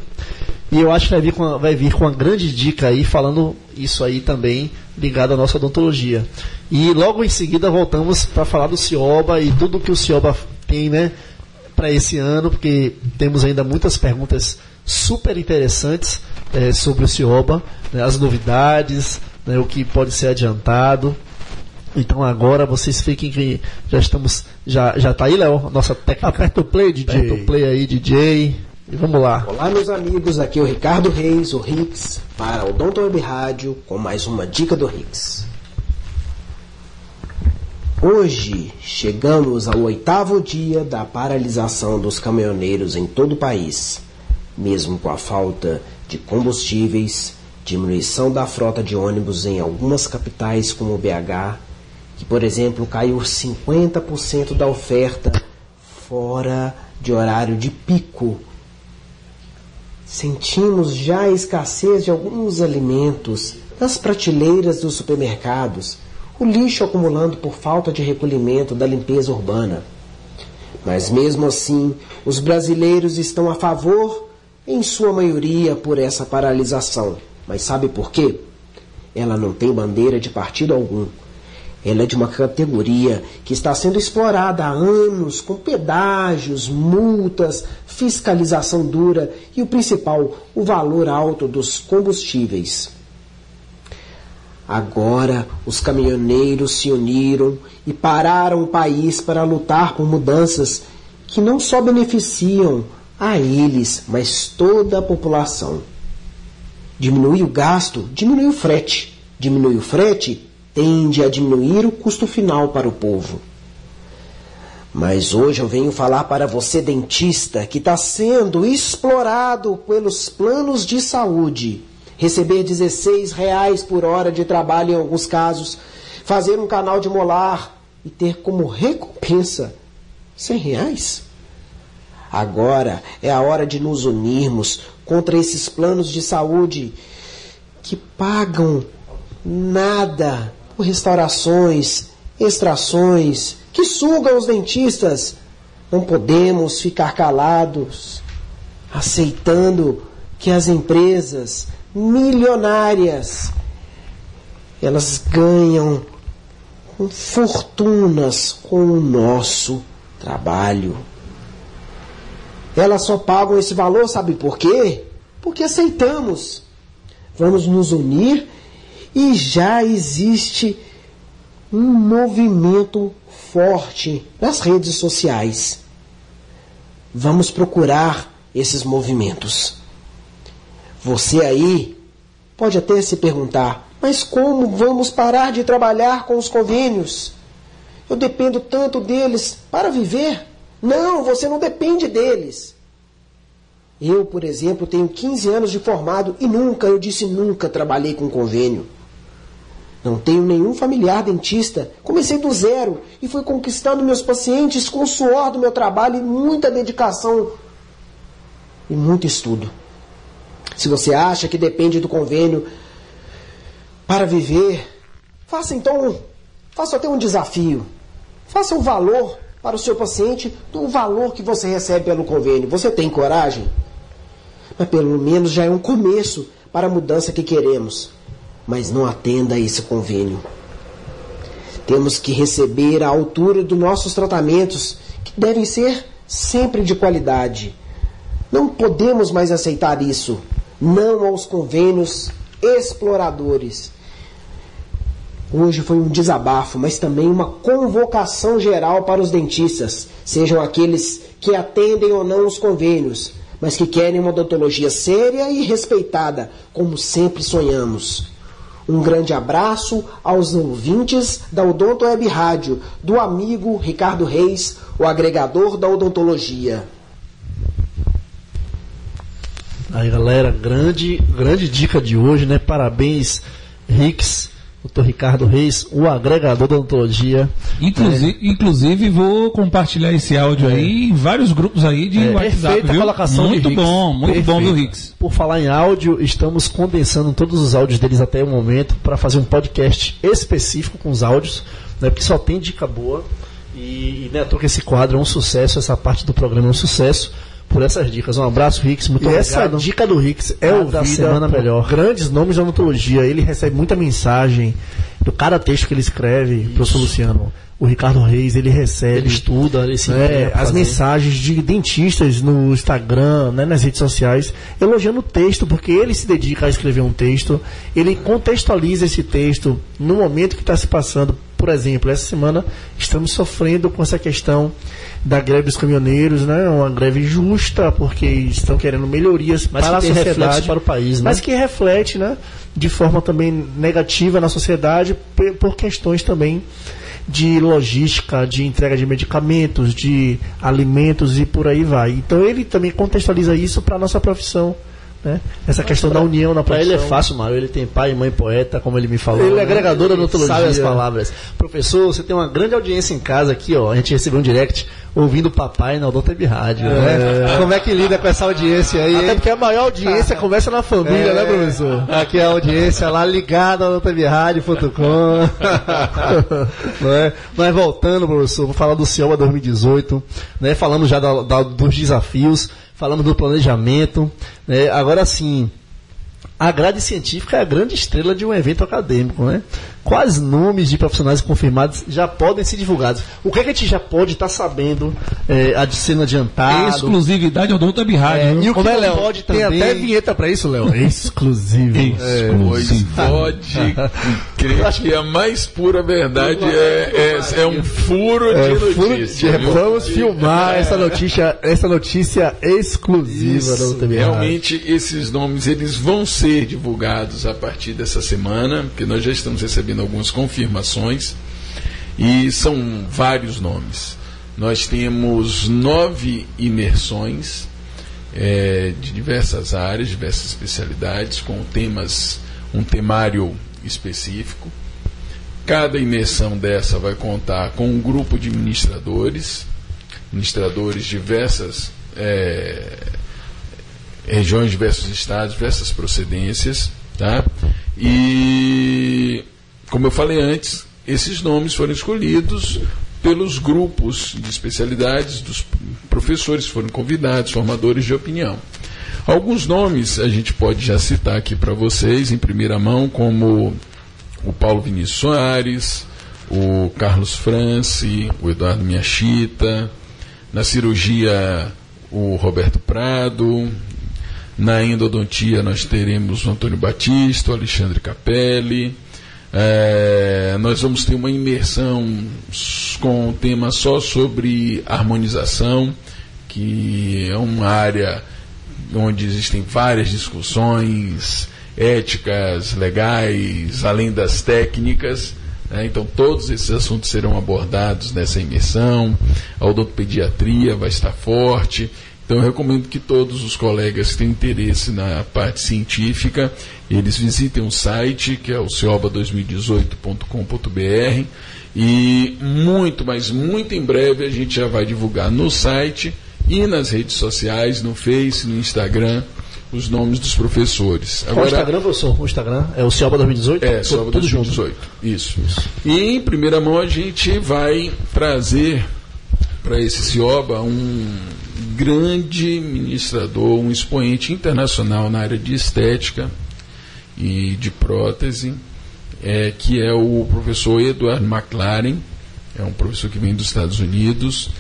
e eu acho que vai vir, com uma, vai vir com uma grande dica aí, falando isso aí também, ligado à nossa odontologia. E logo em seguida voltamos para falar do Cioba e tudo que o Cioba tem, né, para esse ano, porque temos ainda muitas perguntas super interessantes é, sobre o Cioba, né, as novidades, né, o que pode ser adiantado. Então agora vocês fiquem que já estamos. Já, já tá aí, Léo, nossa técnica. Aperta o play, DJ. Aperta o play aí, DJ. E vamos lá. Olá, meus amigos. Aqui é o Ricardo Reis, o Rix, para o Donto Web Rádio, com mais uma dica do Rix. Hoje chegamos ao oitavo dia da paralisação dos caminhoneiros em todo o país. Mesmo com a falta de combustíveis, diminuição da frota de ônibus em algumas capitais como BH, que por exemplo caiu 50% da oferta fora de horário de pico. Sentimos já a escassez de alguns alimentos nas prateleiras dos supermercados, o lixo acumulando por falta de recolhimento da limpeza urbana. Mas mesmo assim, os brasileiros estão a favor, em sua maioria, por essa paralisação. Mas sabe por quê? Ela não tem bandeira de partido algum. Ela é de uma categoria que está sendo explorada há anos com pedágios, multas, fiscalização dura e o principal, o valor alto dos combustíveis. Agora, os caminhoneiros se uniram e pararam o país para lutar por mudanças que não só beneficiam a eles, mas toda a população. Diminui o gasto, diminui o frete. Diminui o frete, tende a diminuir o custo final para o povo. Mas hoje eu venho falar para você, dentista, que está sendo explorado pelos planos de saúde. Receber 16 reais por hora de trabalho em alguns casos, fazer um canal de molar e ter como recompensa 100 reais. Agora é a hora de nos unirmos contra esses planos de saúde que pagam nada por restaurações, extrações, que sugam os dentistas. Não podemos ficar calados, aceitando que as empresas milionárias elas ganham fortunas com o nosso trabalho. Elas só pagam esse valor, sabe por quê? Porque aceitamos. Vamos nos unir e já existe um movimento forte nas redes sociais. Vamos procurar esses movimentos. Você aí pode até se perguntar: mas como vamos parar de trabalhar com os convênios? Eu dependo tanto deles para viver. Não, você não depende deles. Eu, por exemplo, tenho 15 anos de formado e nunca, eu disse nunca, trabalhei com convênio. Não tenho nenhum familiar dentista. Comecei do zero e fui conquistando meus pacientes com o suor do meu trabalho e muita dedicação e muito estudo. Se você acha que depende do convênio para viver, faça então, faça até um desafio. Faça um valor para o seu paciente do valor que você recebe pelo convênio. Você tem coragem? Mas pelo menos já é um começo para a mudança que queremos. Mas não atenda a esse convênio. Temos que receber a altura dos nossos tratamentos, que devem ser sempre de qualidade. Não podemos mais aceitar isso. Não aos convênios exploradores. Hoje foi um desabafo, mas também uma convocação geral para os dentistas, sejam aqueles que atendem ou não os convênios, mas que querem uma odontologia séria e respeitada, como sempre sonhamos. Um grande abraço aos ouvintes da Odonto Web Rádio, do amigo Ricardo Reis, o agregador da odontologia. Aí galera, grande, grande dica de hoje, né? Parabéns, Rix Dr. Ricardo Reis, o agregador da odontologia. Inclusive, é. inclusive vou compartilhar esse áudio é. aí em vários grupos aí de é. WhatsApp, viu? colocação muito bom, muito Perfeito. bom, viu, Rix? Por falar em áudio, estamos condensando todos os áudios deles até o momento para fazer um podcast específico com os áudios, né? Porque só tem dica boa. E, e né, que esse quadro é um sucesso, essa parte do programa é um sucesso por essas dicas. Um abraço, Rix. Muito e obrigado. essa dica do Rix é o da semana melhor. Grandes nomes da odontologia. Ele recebe muita mensagem do cada texto que ele escreve, Isso. professor Luciano. O Ricardo Reis, ele recebe. Ele estuda, ele se é, As mensagens de dentistas no Instagram, né, nas redes sociais, elogiando o texto, porque ele se dedica a escrever um texto, ele contextualiza esse texto no momento que está se passando. Por exemplo, essa semana estamos sofrendo com essa questão da greve dos caminhoneiros, né? Uma greve justa, porque estão querendo melhorias mas para a sociedade, para o país, né? mas que reflete, né, de forma também negativa na sociedade por questões também de logística, de entrega de medicamentos, de alimentos e por aí vai. Então ele também contextualiza isso para a nossa profissão. Né? Essa questão pra, da união na profissão. Para ele é fácil, Mário. Ele tem pai e mãe poeta, como ele me falou. Ele é agregador da odontologia. Sabe as palavras. Professor, você tem uma grande audiência em casa aqui, ó. A gente recebeu um direct ouvindo o papai na Odonto Rádio. Né? É. Né? Como é que lida com essa audiência aí? Até porque a maior audiência começa na família, né, é. né, professor? Aqui é a audiência lá ligada ao odontowebradio.com. é? Mas voltando, professor, vou falar do CIOMA 2018. Né? Falamos já da, da, dos desafios falamos do planejamento. Né? Agora sim, a grade científica é a grande estrela de um evento acadêmico, né? Quais nomes de profissionais confirmados já podem ser divulgados? O que, é que a gente já pode estar tá sabendo é, sendo adiantado? Exclusividade ao Doutor Rádio. É, e o Como que é, Léo? Pode Tem também... até vinheta para isso, Léo. Exclusivo. É, pois pode crer acho que a mais pura verdade é, é, é um furo de é, notícia. Furo de, vamos filmar essa notícia, essa notícia exclusiva isso, da Realmente esses nomes eles vão ser divulgados a partir dessa semana, porque nós já estamos recebendo recebendo algumas confirmações e são vários nomes. Nós temos nove imersões é, de diversas áreas, diversas especialidades, com temas, um temário específico. Cada imersão dessa vai contar com um grupo de ministradores, ministradores de diversas é, regiões, diversos estados, diversas procedências, tá? E como eu falei antes, esses nomes foram escolhidos pelos grupos de especialidades dos professores foram convidados, formadores de opinião. Alguns nomes a gente pode já citar aqui para vocês em primeira mão, como o Paulo Vinícius Soares, o Carlos France, o Eduardo Miachita, na cirurgia o Roberto Prado, na endodontia nós teremos o Antônio Batista, o Alexandre Capelli, é, nós vamos ter uma imersão com um tema só sobre harmonização, que é uma área onde existem várias discussões éticas, legais, além das técnicas. Né? Então, todos esses assuntos serão abordados nessa imersão. A odontopediatria vai estar forte. Então eu recomendo que todos os colegas que têm interesse na parte científica, eles visitem o site, que é o cioba2018.com.br e muito, mas muito em breve a gente já vai divulgar no site e nas redes sociais, no Face, no Instagram, os nomes dos professores. Agora, Qual o Instagram, professor? O Instagram é o Cioba 2018? É, Cioba 2018. Isso. Isso. E em primeira mão a gente vai trazer para esse Cioba um grande ministrador, um expoente internacional na área de estética e de prótese, é, que é o professor Edward McLaren, é um professor que vem dos Estados Unidos,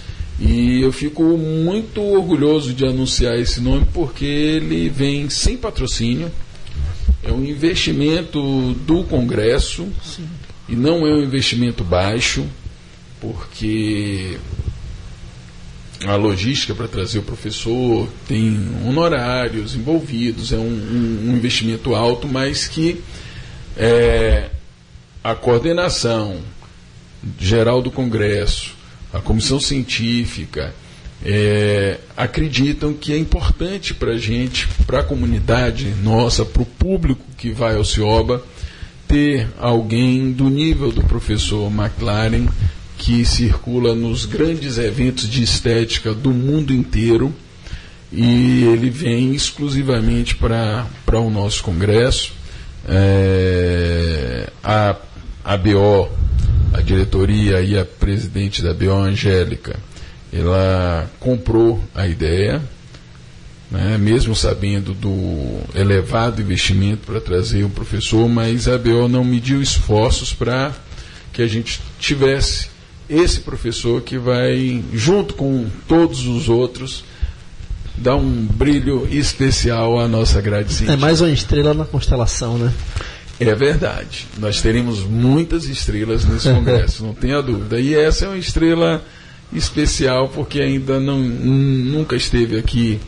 E eu fico muito orgulhoso de anunciar esse nome porque ele vem sem patrocínio, é um investimento do Congresso Sim. e não é um investimento baixo, porque a logística para trazer o professor tem honorários envolvidos, é um, um, um investimento alto, mas que é, a coordenação geral do Congresso, a comissão científica, é, acreditam que é importante para a gente, para a comunidade nossa, para o público que vai ao CIOBA, ter alguém do nível do professor McLaren que circula nos grandes eventos de estética do mundo inteiro e ele vem exclusivamente para o nosso congresso. É, a, a BO, a diretoria e a presidente da BO, Angélica, ela comprou a ideia, né, mesmo sabendo do elevado investimento para trazer o professor, mas a BO não mediu esforços para que a gente tivesse esse professor que vai, junto com todos os outros, dar um brilho especial à nossa grade científica. É mais uma estrela na constelação, né? É verdade. Nós teremos muitas estrelas nesse congresso, não tenha dúvida. E essa é uma estrela especial porque ainda não, nunca esteve aqui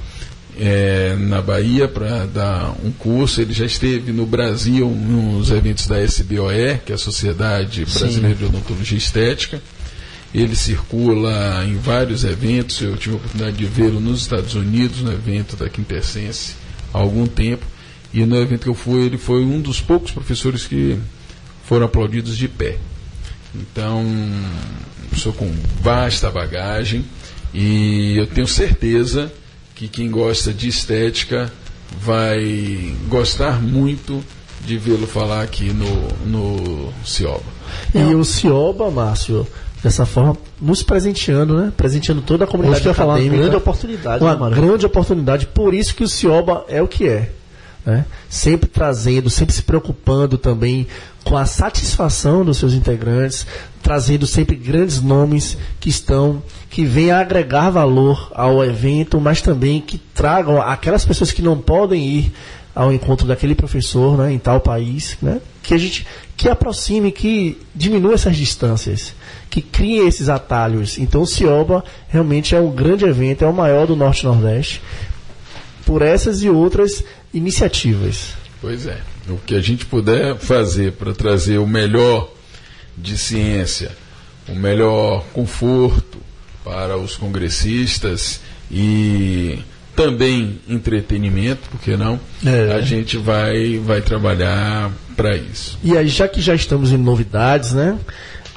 é, na Bahia para dar um curso. Ele já esteve no Brasil nos eventos da SBOE, que é a Sociedade Brasileira Sim. de Odontologia Estética. Ele circula em vários eventos. Eu tive a oportunidade de vê-lo nos Estados Unidos, no evento da Quintessense, há algum tempo. E no evento que eu fui, ele foi um dos poucos professores que foram aplaudidos de pé. Então, sou com vasta bagagem e eu tenho certeza que quem gosta de estética vai gostar muito de vê-lo falar aqui no, no Cioba. E o Cioba, Márcio, dessa forma, nos presenteando, né? Presenteando toda a comunidade acadêmica. Falar, uma grande oportunidade. Uma né, grande oportunidade, por isso que o Cioba é o que é. Né? Sempre trazendo, sempre se preocupando também com a satisfação dos seus integrantes, trazendo sempre grandes nomes que estão, que venham agregar valor ao evento, mas também que tragam aquelas pessoas que não podem ir ao encontro daquele professor né, em tal país, né, que a gente que aproxime, que diminua essas distâncias que cria esses atalhos. Então o Cioba realmente é um grande evento, é o maior do Norte Nordeste, por essas e outras iniciativas. Pois é. O que a gente puder fazer para trazer o melhor de ciência, o melhor conforto para os congressistas e também entretenimento, porque não? É. A gente vai vai trabalhar para isso. E aí, já que já estamos em novidades, né?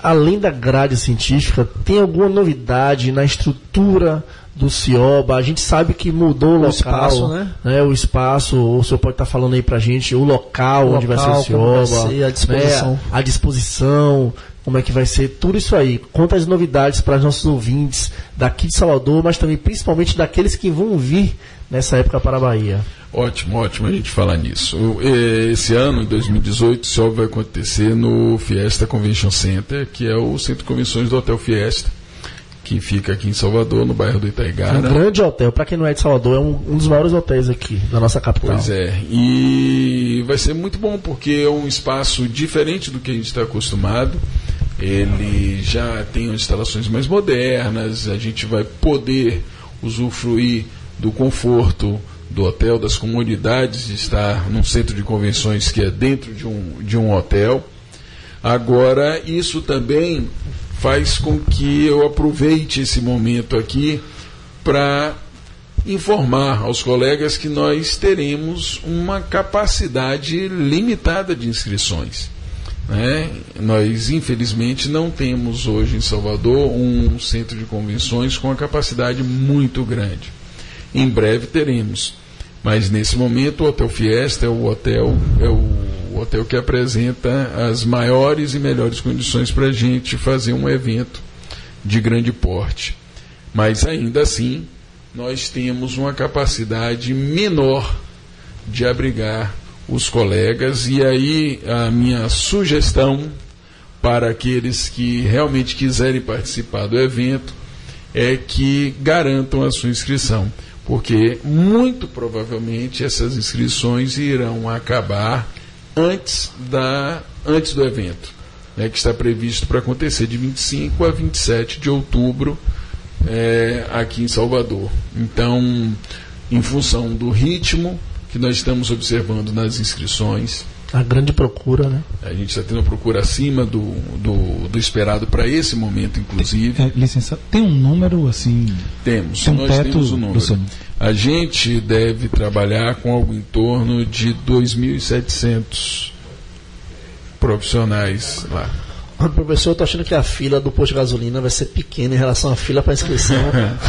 além da grade científica, tem alguma novidade na estrutura do CIOBA? A gente sabe que mudou o, o local, espaço, né? né? O espaço, o senhor pode estar falando aí pra gente o local, o onde local, vai ser o CIOBA, ser a disposição. Né? a disposição, como é que vai ser, tudo isso aí. Conta as novidades para os nossos ouvintes daqui de Salvador, mas também principalmente daqueles que vão vir nessa época para a Bahia. Ótimo, ótimo a gente falar nisso. Esse ano, em 2018, isso vai acontecer no Fiesta Convention Center, que é o centro de convenções do Hotel Fiesta, que fica aqui em Salvador, no bairro do Itaigara. Um grande hotel, para quem não é de Salvador, é um, um, dos maiores hotéis aqui da nossa capital. Pois é, e vai ser muito bom porque é um espaço diferente do que a gente está acostumado. Ele já tem instalações mais modernas, a gente vai poder usufruir do conforto do hotel, das comunidades de estar num centro de convenções que é dentro de um, de um hotel. Agora, isso também faz com que eu aproveite esse momento aqui para informar aos colegas que nós teremos uma capacidade limitada de inscrições. Né? Nós, infelizmente, não temos hoje em Salvador um centro de convenções com uma capacidade muito grande. Em breve teremos. Mas nesse momento o Hotel Fiesta é o hotel, é o hotel que apresenta as maiores e melhores condições para a gente fazer um evento de grande porte. Mas ainda assim, nós temos uma capacidade menor de abrigar os colegas, e aí a minha sugestão para aqueles que realmente quiserem participar do evento é que garantam a sua inscrição, porque muito provavelmente essas inscrições irão acabar antes, da, antes do evento, né, que está previsto para acontecer de 25 a 27 de outubro é, aqui em Salvador. Então, em função do ritmo que nós estamos observando nas inscrições, a grande procura, né? A gente está tendo uma procura acima do, do, do esperado para esse momento, inclusive. Tem, é, licença, tem um número assim? Temos, tem um nós teto temos um número. A gente deve trabalhar com algo em torno de 2.700 profissionais lá. Professor, eu tô achando que a fila do posto de gasolina vai ser pequena em relação à fila para inscrição,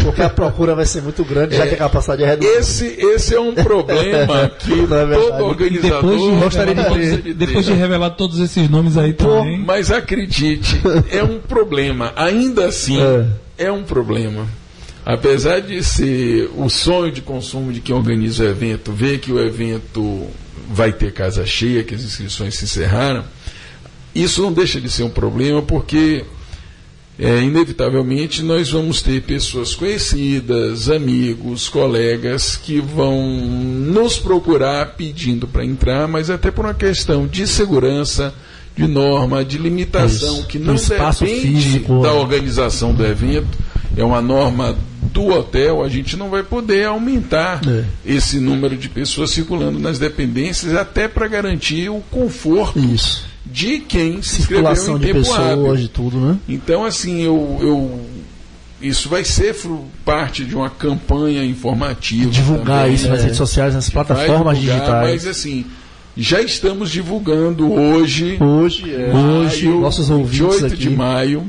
porque a procura vai ser muito grande, já que a capacidade é reduzida. Esse, esse é um problema que é todo organizador depois de, revelar, de depois de revelar todos esses nomes aí também. Mas acredite, é um problema. Ainda assim, é, é um problema. Apesar de ser o sonho de consumo de quem organiza o evento, ver que o evento vai ter casa cheia, que as inscrições se encerraram, isso não deixa de ser um problema porque é, inevitavelmente nós vamos ter pessoas conhecidas, amigos, colegas que vão nos procurar pedindo para entrar, mas até por uma questão de segurança, de norma, de limitação, Isso. que não depende físico. da organização do evento, é uma norma do hotel, a gente não vai poder aumentar é. esse número de pessoas circulando nas dependências, até para garantir o conforto. Isso de quem se em de pessoas, hábil. de tudo, né? Então, assim, eu, eu isso vai ser parte de uma campanha informativa. Divulgar também, isso nas redes sociais, nas plataformas divulgar, digitais. Mas assim, já estamos divulgando hoje. Hoje, é. hoje, maio, nossos ouvintes 28 aqui. de maio,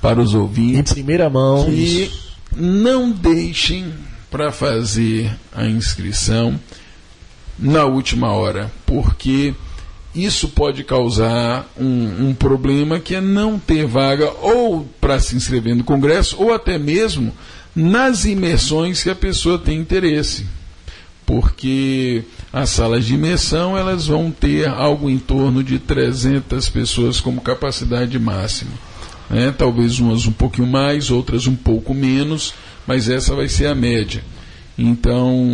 para os ouvintes. Em primeira mão. E não deixem para fazer a inscrição na última hora, porque isso pode causar um, um, problema que é não ter vaga ou para se inscrever no Congresso ou até mesmo nas imersões que a pessoa tem interesse. Porque as salas de imersão elas vão ter algo em torno de 300 pessoas como capacidade máxima. Né? Talvez umas um pouquinho mais, outras um pouco menos, mas essa vai ser a média. Então,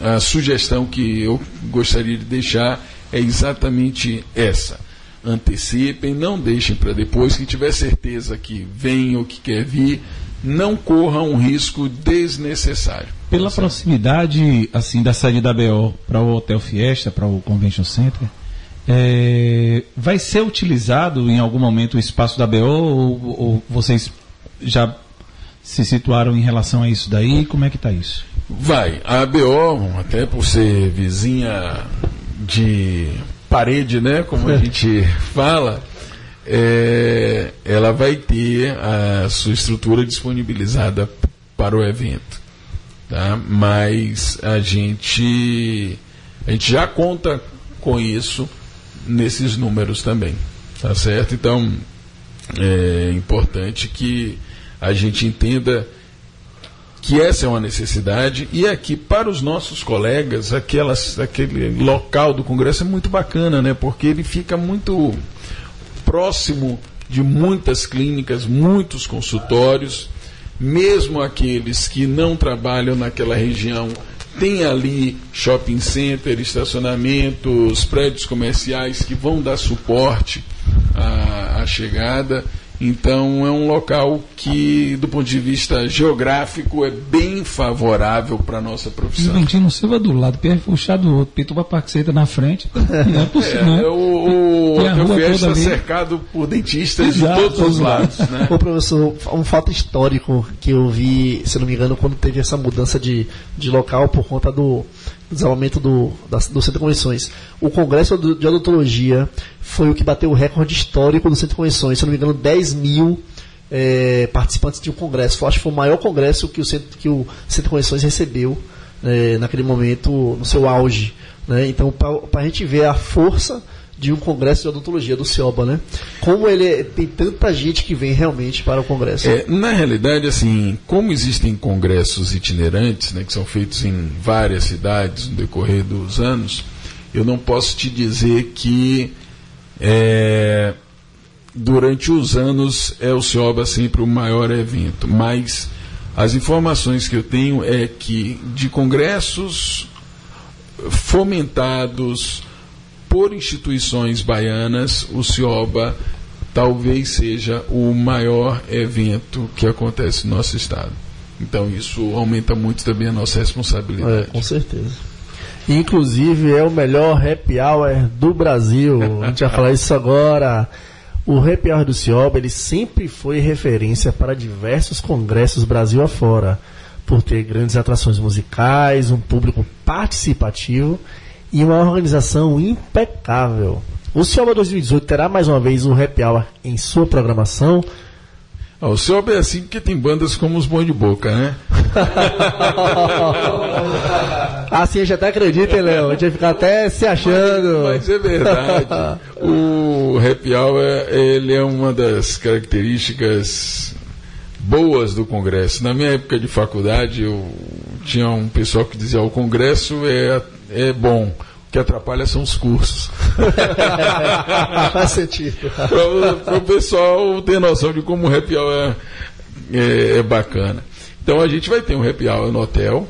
a sugestão que eu gostaria de deixar é exatamente essa. Antecipem, não deixem para depois. Quem tiver certeza que vem ou que quer vir, não corra um risco desnecessário. Pela proximidade assim da saída da BO para o Hotel Fiesta, para o Convention Center, é, vai ser utilizado em algum momento o espaço da BO ou, ou vocês já se situaram em relação a isso daí? Como é que está isso? Vai. A ABO, até por ser vizinha de parede, né, como a gente fala, é, ela vai ter a sua estrutura disponibilizada para o evento. Tá? Mas a gente, a gente já conta com isso nesses números também. Tá certo? Então é importante que a gente entenda que essa é uma necessidade e aqui para os nossos colegas aquelas, aquele local do Congresso é muito bacana, né? Porque ele fica muito próximo de muitas clínicas, muitos consultórios, mesmo aqueles que não trabalham naquela região tem ali shopping center, estacionamentos, prédios comerciais que vão dar suporte à, à chegada. Então é um local que, do ponto de vista geográfico, é bem favorável para a nossa profissão. Juventino Silva do lado, Pierre Fuchado do outro, Pituba Parceita na frente. Não é possível, é, né? O, o Hotel está cercado por dentistas Exato, de todos os lados. Né? Ô, professor, um fato histórico que eu vi, se não me engano, quando teve essa mudança de, de local por conta do, desenvolvimento do, do Centro de Convenções. O Congresso de Odontologia foi o que bateu o recorde histórico do Centro de Convenções. Se não me engano, 10 mil é, participantes de um congresso. Acho que foi o maior congresso que o Centro, que o Centro de Convenções recebeu é, naquele momento, no seu auge. Né? Então, para a gente ver a força de um congresso de odontologia do CIOBA, né? Como ele é, tem tanta gente que vem realmente para o congresso. É, na realidade, assim, como existem congressos itinerantes, né, que são feitos em várias cidades no decorrer dos anos, eu não posso te dizer que é, durante os anos é o Cioba sempre o maior evento, mas as informações que eu tenho é que de congressos fomentados por instituições baianas, o Cioba talvez seja o maior evento que acontece no nosso estado. Então isso aumenta muito também a nossa responsabilidade. É, com certeza. Inclusive é o melhor happy hour do Brasil. A gente vai falar isso agora. O Happy Hour do Cioba, ele sempre foi referência para diversos congressos Brasil afora, por ter grandes atrações musicais, um público participativo e uma organização impecável. O Cioba 2018 terá mais uma vez um Happy Hour em sua programação. Ah, o Cioba é assim porque tem bandas como os Bom de Boca, né? assim, a gente até acredita, hein, Léo? A gente vai ficar até se achando. Mas, mas é verdade. o Happy Hour, ele é uma das características boas do Congresso. Na minha época de faculdade, eu tinha um pessoal que dizia: o Congresso é, é bom. O que atrapalha são os cursos. Faz sentido. Para o pessoal ter noção de como o happy hour é, é, é, bacana. Então a gente vai ter um happy hour no hotel.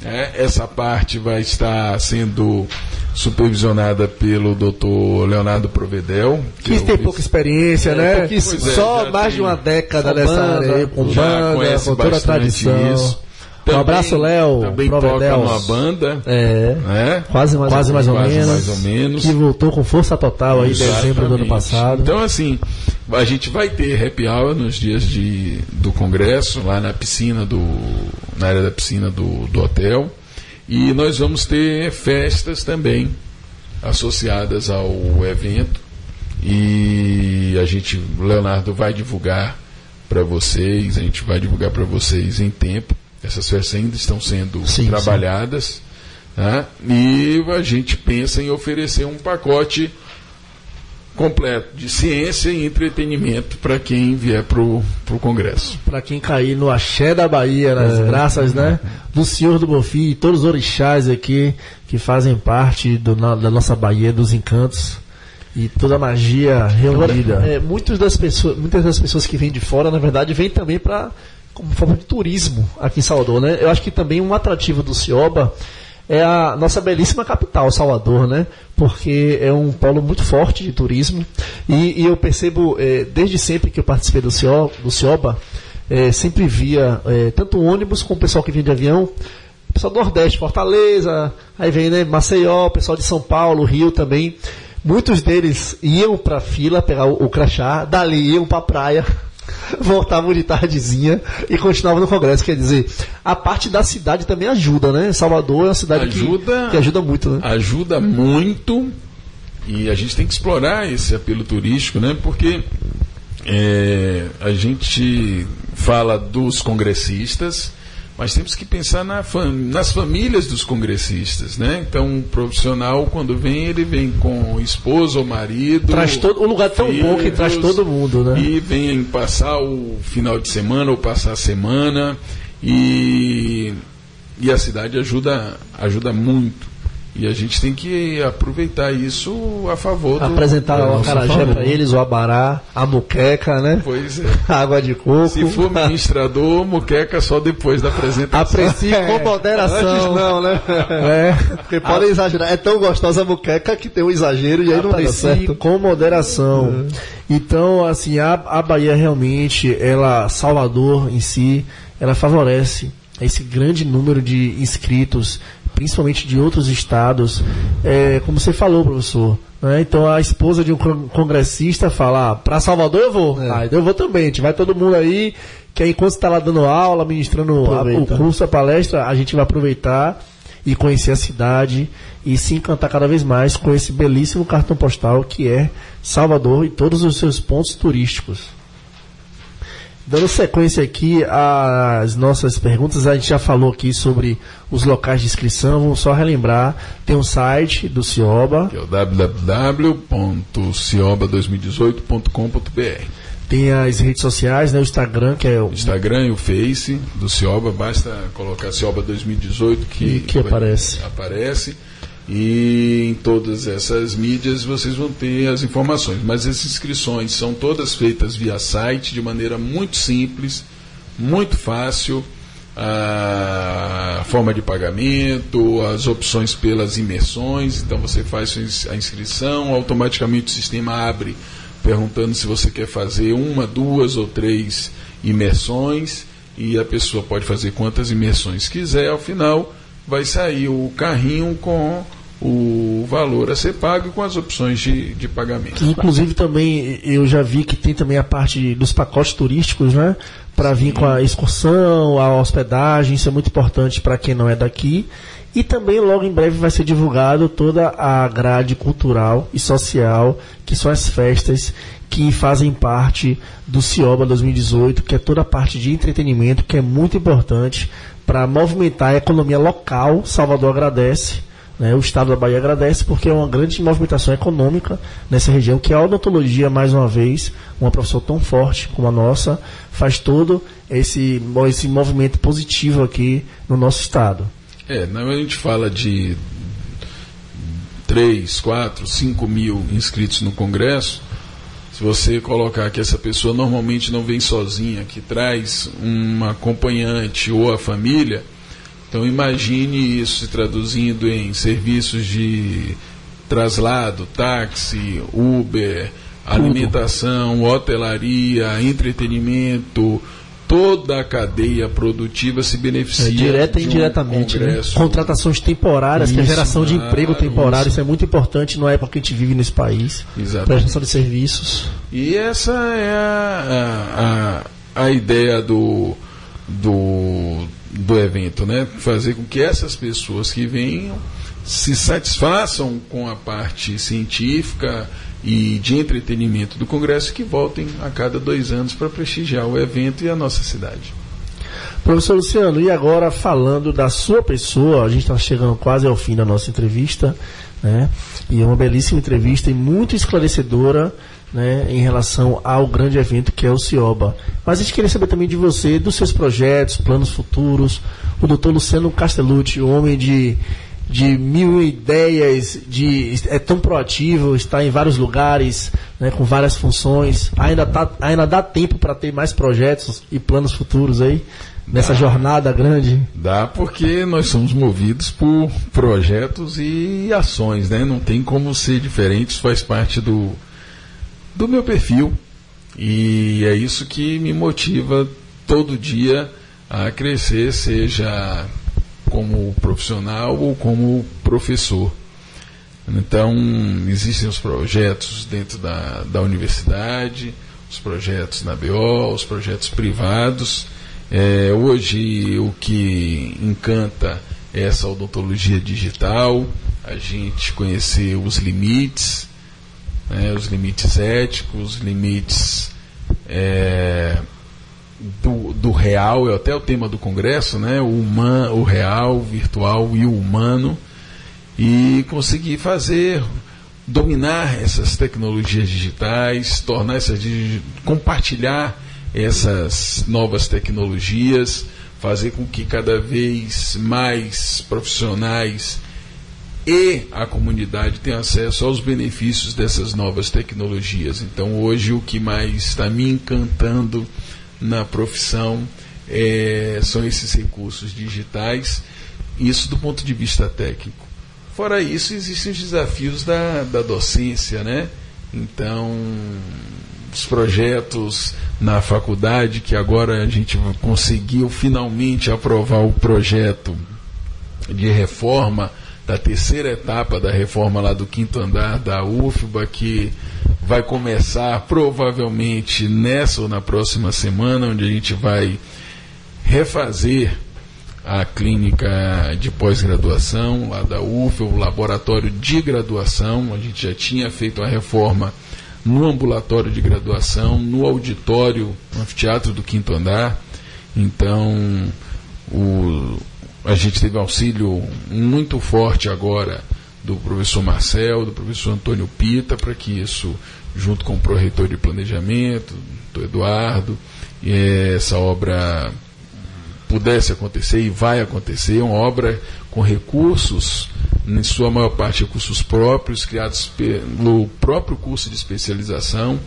Né? Essa parte vai estar sendo supervisionada pelo Dr. Leonardo Provedel. Que, que tem pouca experiência, né? É, só mais de uma década nessa área, com banda, com toda a tradição. Isso. Também, um abraço, Léo. Também toca numa banda. É. Né? Quase, mais, quase, mais, ou quase menos, mais ou menos. Que voltou com força total aí em dezembro do ano passado. Então, assim, a gente vai ter happy hour nos dias de, do congresso, lá na piscina do. na área da piscina do, do hotel. E nós vamos ter festas também associadas ao evento. E a gente, o Leonardo vai divulgar para vocês, a gente vai divulgar para vocês em tempo essas festas ainda estão sendo sim, trabalhadas. Sim. Né? E a gente pensa em oferecer um pacote completo de ciência e entretenimento para quem vier para o Congresso. Para quem cair no axé da Bahia, nas é. graças né, do Senhor do Bonfim e todos os orixás aqui que fazem parte do, na, da nossa Bahia dos Encantos e toda a magia reunida. Agora, é, muitas, das pessoas, muitas das pessoas que vêm de fora, na verdade, vêm também para como forma de turismo aqui em Salvador, né? Eu acho que também um atrativo do Cioba é a nossa belíssima capital, Salvador, né? Porque é um polo muito forte de turismo e, e eu percebo é, desde sempre que eu participei do, Cio, do Cioba, é, sempre via é, tanto ônibus como o pessoal que vinha de avião, pessoal do Nordeste, Fortaleza, aí vem né, Maceió, pessoal de São Paulo, Rio também. Muitos deles iam para a fila pegar o, o crachá, dali iam para a praia voltavam de tardezinha e continuavam no Congresso. Quer dizer, a parte da cidade também ajuda, né? Salvador é uma cidade ajuda, que, que ajuda muito, né? Ajuda muito e a gente tem que explorar esse apelo turístico, né? Porque é, a gente fala dos congressistas, mas temos que pensar na fam nas famílias dos congressistas, né? Então, um profissional, quando vem, ele vem com esposa ou marido. Traz todo, um lugar tão bom que traz todo mundo, né? E vem passar o final de semana ou passar a semana. E, e a cidade ajuda, ajuda muito. E a gente tem que aproveitar isso a favor do. Apresentar o acarajé para eles, o abará, a muqueca, né? Pois é. A água de coco. Se for ministrador, muqueca só depois da apresentação. Aprecie é. com moderação. Antes não, né? É. Porque podem exagerar. É tão gostosa a muqueca que tem um exagero e aí não dá certo. com moderação. É. Então, assim, a, a Bahia realmente, ela, Salvador em si, ela favorece esse grande número de inscritos principalmente de outros estados, é, como você falou, professor. Né? Então a esposa de um congressista fala: ah, para Salvador eu vou, é. ah, eu vou também. A gente vai todo mundo aí, que aí, enquanto está lá dando aula, ministrando a, o curso, a palestra, a gente vai aproveitar e conhecer a cidade e se encantar cada vez mais com esse belíssimo cartão postal que é Salvador e todos os seus pontos turísticos. Dando sequência aqui às nossas perguntas, a gente já falou aqui sobre os locais de inscrição, vamos só relembrar, tem um site do Cioba. Que é o www.cioba2018.com.br Tem as redes sociais, né, o Instagram, que é o... Instagram e o Face do Cioba, basta colocar Cioba 2018 que, que aparece. aparece. E em todas essas mídias vocês vão ter as informações. Mas as inscrições são todas feitas via site, de maneira muito simples, muito fácil. A forma de pagamento, as opções pelas imersões. Então você faz a inscrição, automaticamente o sistema abre perguntando se você quer fazer uma, duas ou três imersões. E a pessoa pode fazer quantas imersões quiser. Ao final, vai sair o carrinho com o valor a ser pago com as opções de, de pagamento. Inclusive também eu já vi que tem também a parte dos pacotes turísticos, né? Para vir com a excursão, a hospedagem, isso é muito importante para quem não é daqui. E também logo em breve vai ser divulgado toda a grade cultural e social, que são as festas que fazem parte do CIOBA 2018, que é toda a parte de entretenimento, que é muito importante para movimentar a economia local. Salvador agradece né? O Estado da Bahia agradece porque é uma grande movimentação econômica nessa região, que a odontologia, mais uma vez, uma profissão tão forte como a nossa, faz todo esse, esse movimento positivo aqui no nosso Estado. É, a gente fala de 3, 4, 5 mil inscritos no Congresso, se você colocar que essa pessoa normalmente não vem sozinha, que traz um acompanhante ou a família, então imagine isso se traduzindo em serviços de traslado, táxi, Uber, alimentação, hotelaria, entretenimento, toda a cadeia produtiva se beneficia. É, direta e um indiretamente. Né? Contratações temporárias, isso, que é geração de emprego temporário, isso. isso. é muito importante na época que a gente vive nesse país. Exatamente. Prestação de serviços. E essa é a, a, a ideia do, do do evento, né? Fazer com que essas pessoas que venham se satisfaçam com a parte científica e de entretenimento do Congresso que voltem a cada dois anos para prestigiar o evento e a nossa cidade. Professor Luciano, e agora falando da sua pessoa, a gente está chegando quase ao fim da nossa entrevista, né? E é uma belíssima entrevista e muito esclarecedora né, em relação ao grande evento que é o CIOBA. Mas a gente queria saber também de você, dos seus projetos, planos futuros. O doutor Luciano Castellucci, um homem de, de mil ideias, de, é tão proativo, está em vários lugares, né, com várias funções. Ainda, tá, ainda dá tempo para ter mais projetos e planos futuros aí? Nessa dá, jornada grande? Dá porque nós somos movidos por projetos e ações, né? Não tem como ser diferente, faz parte do, do meu perfil. E é isso que me motiva todo dia a crescer, seja como profissional ou como professor. Então, existem os projetos dentro da, da universidade, os projetos na BO, os projetos privados. É, hoje, o que encanta é essa odontologia digital, a gente conhecer os limites, né, os limites éticos, os limites é, do, do real, é até o tema do Congresso, né, o, human, o real, o virtual e o humano, e conseguir fazer, dominar essas tecnologias digitais, tornar essas, compartilhar essas novas tecnologias, fazer com que cada vez mais profissionais e a comunidade tem acesso aos benefícios dessas novas tecnologias. Então, hoje, o que mais está me encantando na profissão é, são esses recursos digitais, isso do ponto de vista técnico. Fora isso, existem os desafios da, da docência, né? Então, os projetos na faculdade, que agora a gente conseguiu finalmente aprovar o projeto de reforma da terceira etapa da reforma lá do quinto andar da UFBA, que vai começar provavelmente nessa ou na próxima semana, onde a gente vai refazer a clínica de pós-graduação lá da UFBA, o laboratório de graduação. A gente já tinha feito a reforma no ambulatório de graduação, no auditório, no anfiteatro do quinto andar. Então, o, a gente teve auxílio muito forte agora do professor Marcel, do professor Antônio Pita, para que isso, junto com o proreitor de planejamento, do Eduardo, essa obra pudesse acontecer e vai acontecer, uma obra com recursos em sua maior parte recursos próprios, criados pelo próprio curso de especialização,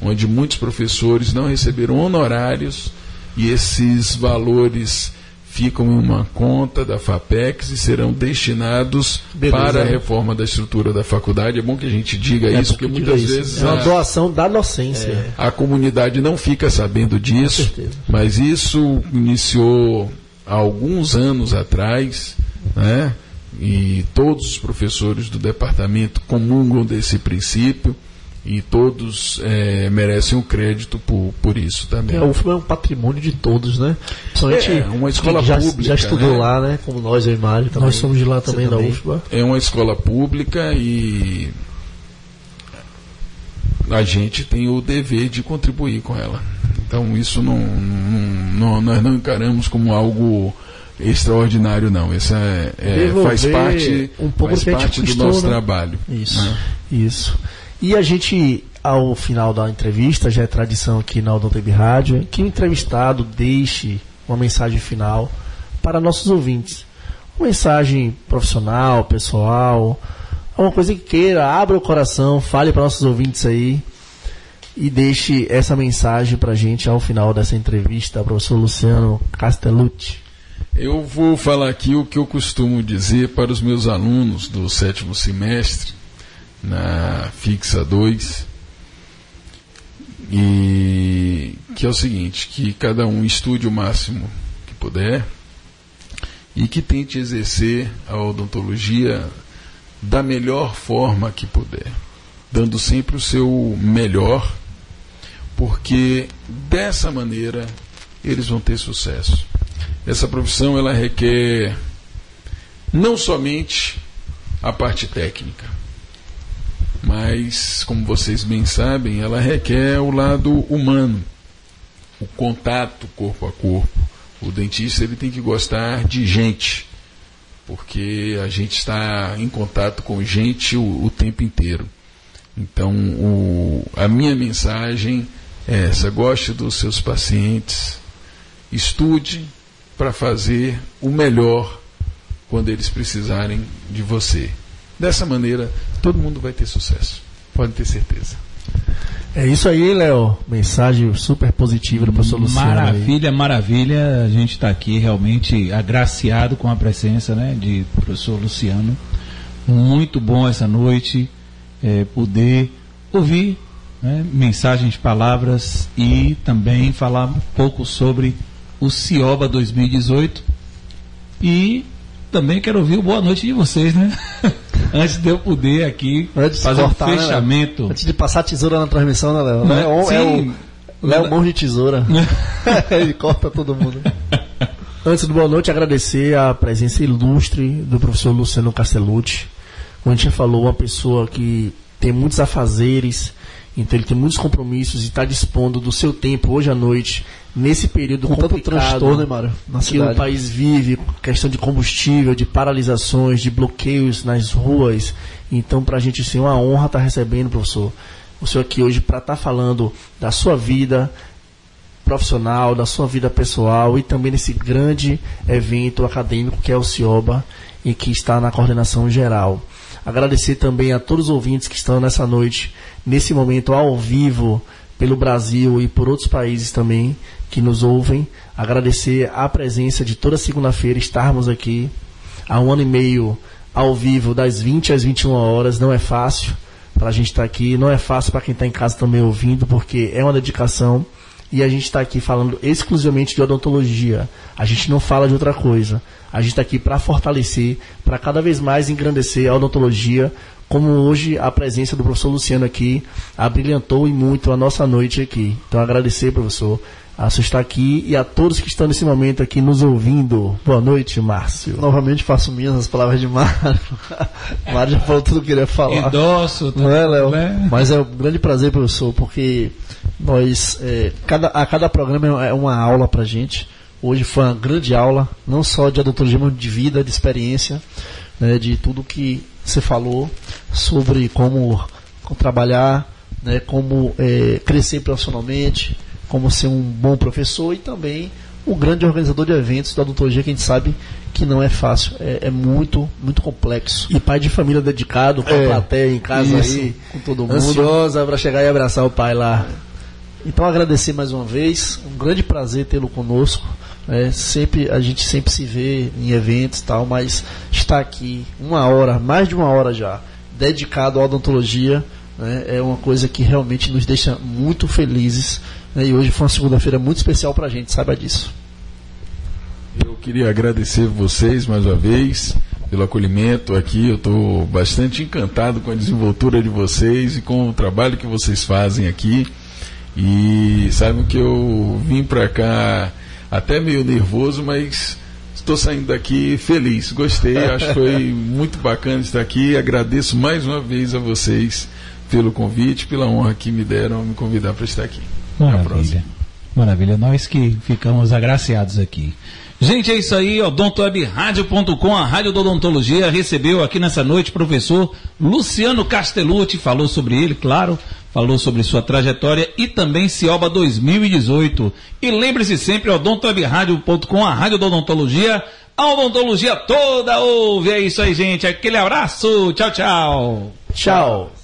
onde muitos professores não receberam honorários e esses valores ficam em uma conta da FAPEX e serão destinados Beleza. para a reforma da estrutura da faculdade. É bom que a gente diga é isso, porque muitas isso. vezes. É uma a, doação da docência. É, a comunidade não fica sabendo disso, mas isso iniciou há alguns anos atrás, né? E todos os professores do departamento comungam desse princípio e todos é, merecem o um crédito por, por isso também. É, o UFBA é um patrimônio de todos, né? Principalmente é, uma escola já, pública. Já estudou né? lá, né? Como nós, eu e Mário também. Nós somos de lá também, da UFBA. É uma escola pública e a gente tem o dever de contribuir com ela. Então isso não, não, não nós não encaramos como algo extraordinário não. Isso é, é faz parte, um pouco faz parte do nosso né? trabalho. Isso, né? isso. E a gente, ao final da entrevista, já é tradição aqui na Odontab Rádio, que o entrevistado deixe uma mensagem final para nossos ouvintes. Uma mensagem profissional, pessoal, alguma coisa que queira, abra o coração, fale para nossos ouvintes aí e deixe essa mensagem para a gente ao final dessa entrevista, professor Luciano Castellucci. Eu vou falar aqui o que eu costumo dizer para os meus alunos do sétimo semestre na fixa 2. E que é o seguinte, que cada um estude o máximo que puder e que tente exercer a odontologia da melhor forma que puder, dando sempre o seu melhor, porque dessa maneira eles vão ter sucesso. Essa profissão ela requer não somente a parte técnica, mas, como vocês bem sabem, ela requer o lado humano, o contato corpo a corpo. O dentista ele tem que gostar de gente, porque a gente está em contato com gente o, o tempo inteiro. Então, o, a minha mensagem é essa: goste dos seus pacientes, estude para fazer o melhor quando eles precisarem de você. Dessa maneira, todo mundo vai ter sucesso. Pode ter certeza. É isso aí, Léo. Mensagem super positiva do professor Luciano. Maravilha, aí. maravilha. A gente está aqui realmente agraciado com a presença né, de professor Luciano. Muito bom essa noite é, poder ouvir né, mensagens, palavras e também falar um pouco sobre o Cioba 2018. E também quero ouvir o boa noite de vocês, né? antes de eu poder aqui antes fazer cortar, um né, fechamento. Né, antes de passar a tesoura na transmissão, né, Léo? Né? É, é o Léo Mão de Tesoura. Ele corta todo mundo. Antes do boa noite, agradecer a presença ilustre do professor Luciano Castellucci. Como a gente já falou, uma pessoa que tem muitos afazeres, então ele tem muitos compromissos e está dispondo do seu tempo hoje à noite, nesse período Com complicado transtorno, né, Mário, que cidade. o país vive, questão de combustível, de paralisações, de bloqueios nas ruas. Então, para a gente ser uma honra estar tá recebendo, professor, o senhor aqui hoje para estar tá falando da sua vida profissional, da sua vida pessoal e também desse grande evento acadêmico que é o CIOBA e que está na coordenação geral. Agradecer também a todos os ouvintes que estão nessa noite, nesse momento ao vivo, pelo Brasil e por outros países também que nos ouvem. Agradecer a presença de toda segunda-feira, estarmos aqui há um ano e meio ao vivo, das 20 às 21 horas. Não é fácil para a gente estar aqui, não é fácil para quem está em casa também ouvindo, porque é uma dedicação e a gente está aqui falando exclusivamente de odontologia. A gente não fala de outra coisa. A gente está aqui para fortalecer, para cada vez mais engrandecer a odontologia, como hoje a presença do professor Luciano aqui abrilhantou e muito a nossa noite aqui. Então agradecer, professor, a você estar aqui e a todos que estão nesse momento aqui nos ouvindo. Boa noite, Márcio. Novamente faço minhas as palavras de Mário. Mário já falou tudo que queria falar. Endosso, não é, Léo? Né? Mas é um grande prazer, professor, porque nós, é, cada, a cada programa é uma aula para gente. Hoje foi uma grande aula, não só de odontologia, mas de vida, de experiência, né, de tudo que você falou sobre como, como trabalhar, né, como é, crescer profissionalmente, como ser um bom professor e também o grande organizador de eventos da odontologia que a gente sabe que não é fácil, é, é muito, muito complexo. E pai de família dedicado, com É, a plateia em casa isso, aí, com todo mundo. ansiosa para chegar e abraçar o pai lá. Então agradecer mais uma vez, um grande prazer tê-lo conosco. É, sempre a gente sempre se vê em eventos e tal, mas estar aqui uma hora, mais de uma hora já, dedicado à odontologia, né, é uma coisa que realmente nos deixa muito felizes. Né, e hoje foi uma segunda-feira muito especial para a gente, saiba disso. Eu queria agradecer vocês mais uma vez pelo acolhimento aqui. Eu estou bastante encantado com a desenvoltura de vocês e com o trabalho que vocês fazem aqui. E saibam que eu vim para cá até meio nervoso, mas estou saindo daqui feliz. Gostei, acho que foi muito bacana estar aqui. Agradeço mais uma vez a vocês pelo convite, pela honra que me deram me convidar para estar aqui. Maravilha. Maravilha. Nós que ficamos agraciados aqui. Gente, é isso aí. Odontowebradio.com, a Rádio da Odontologia, recebeu aqui nessa noite o professor Luciano Castellucci, falou sobre ele, claro, falou sobre sua trajetória e também Cioba 2018. E lembre-se sempre, odontowebradio.com, a Rádio da Odontologia, a odontologia toda ouve. É isso aí, gente. Aquele abraço. Tchau, tchau. Tchau.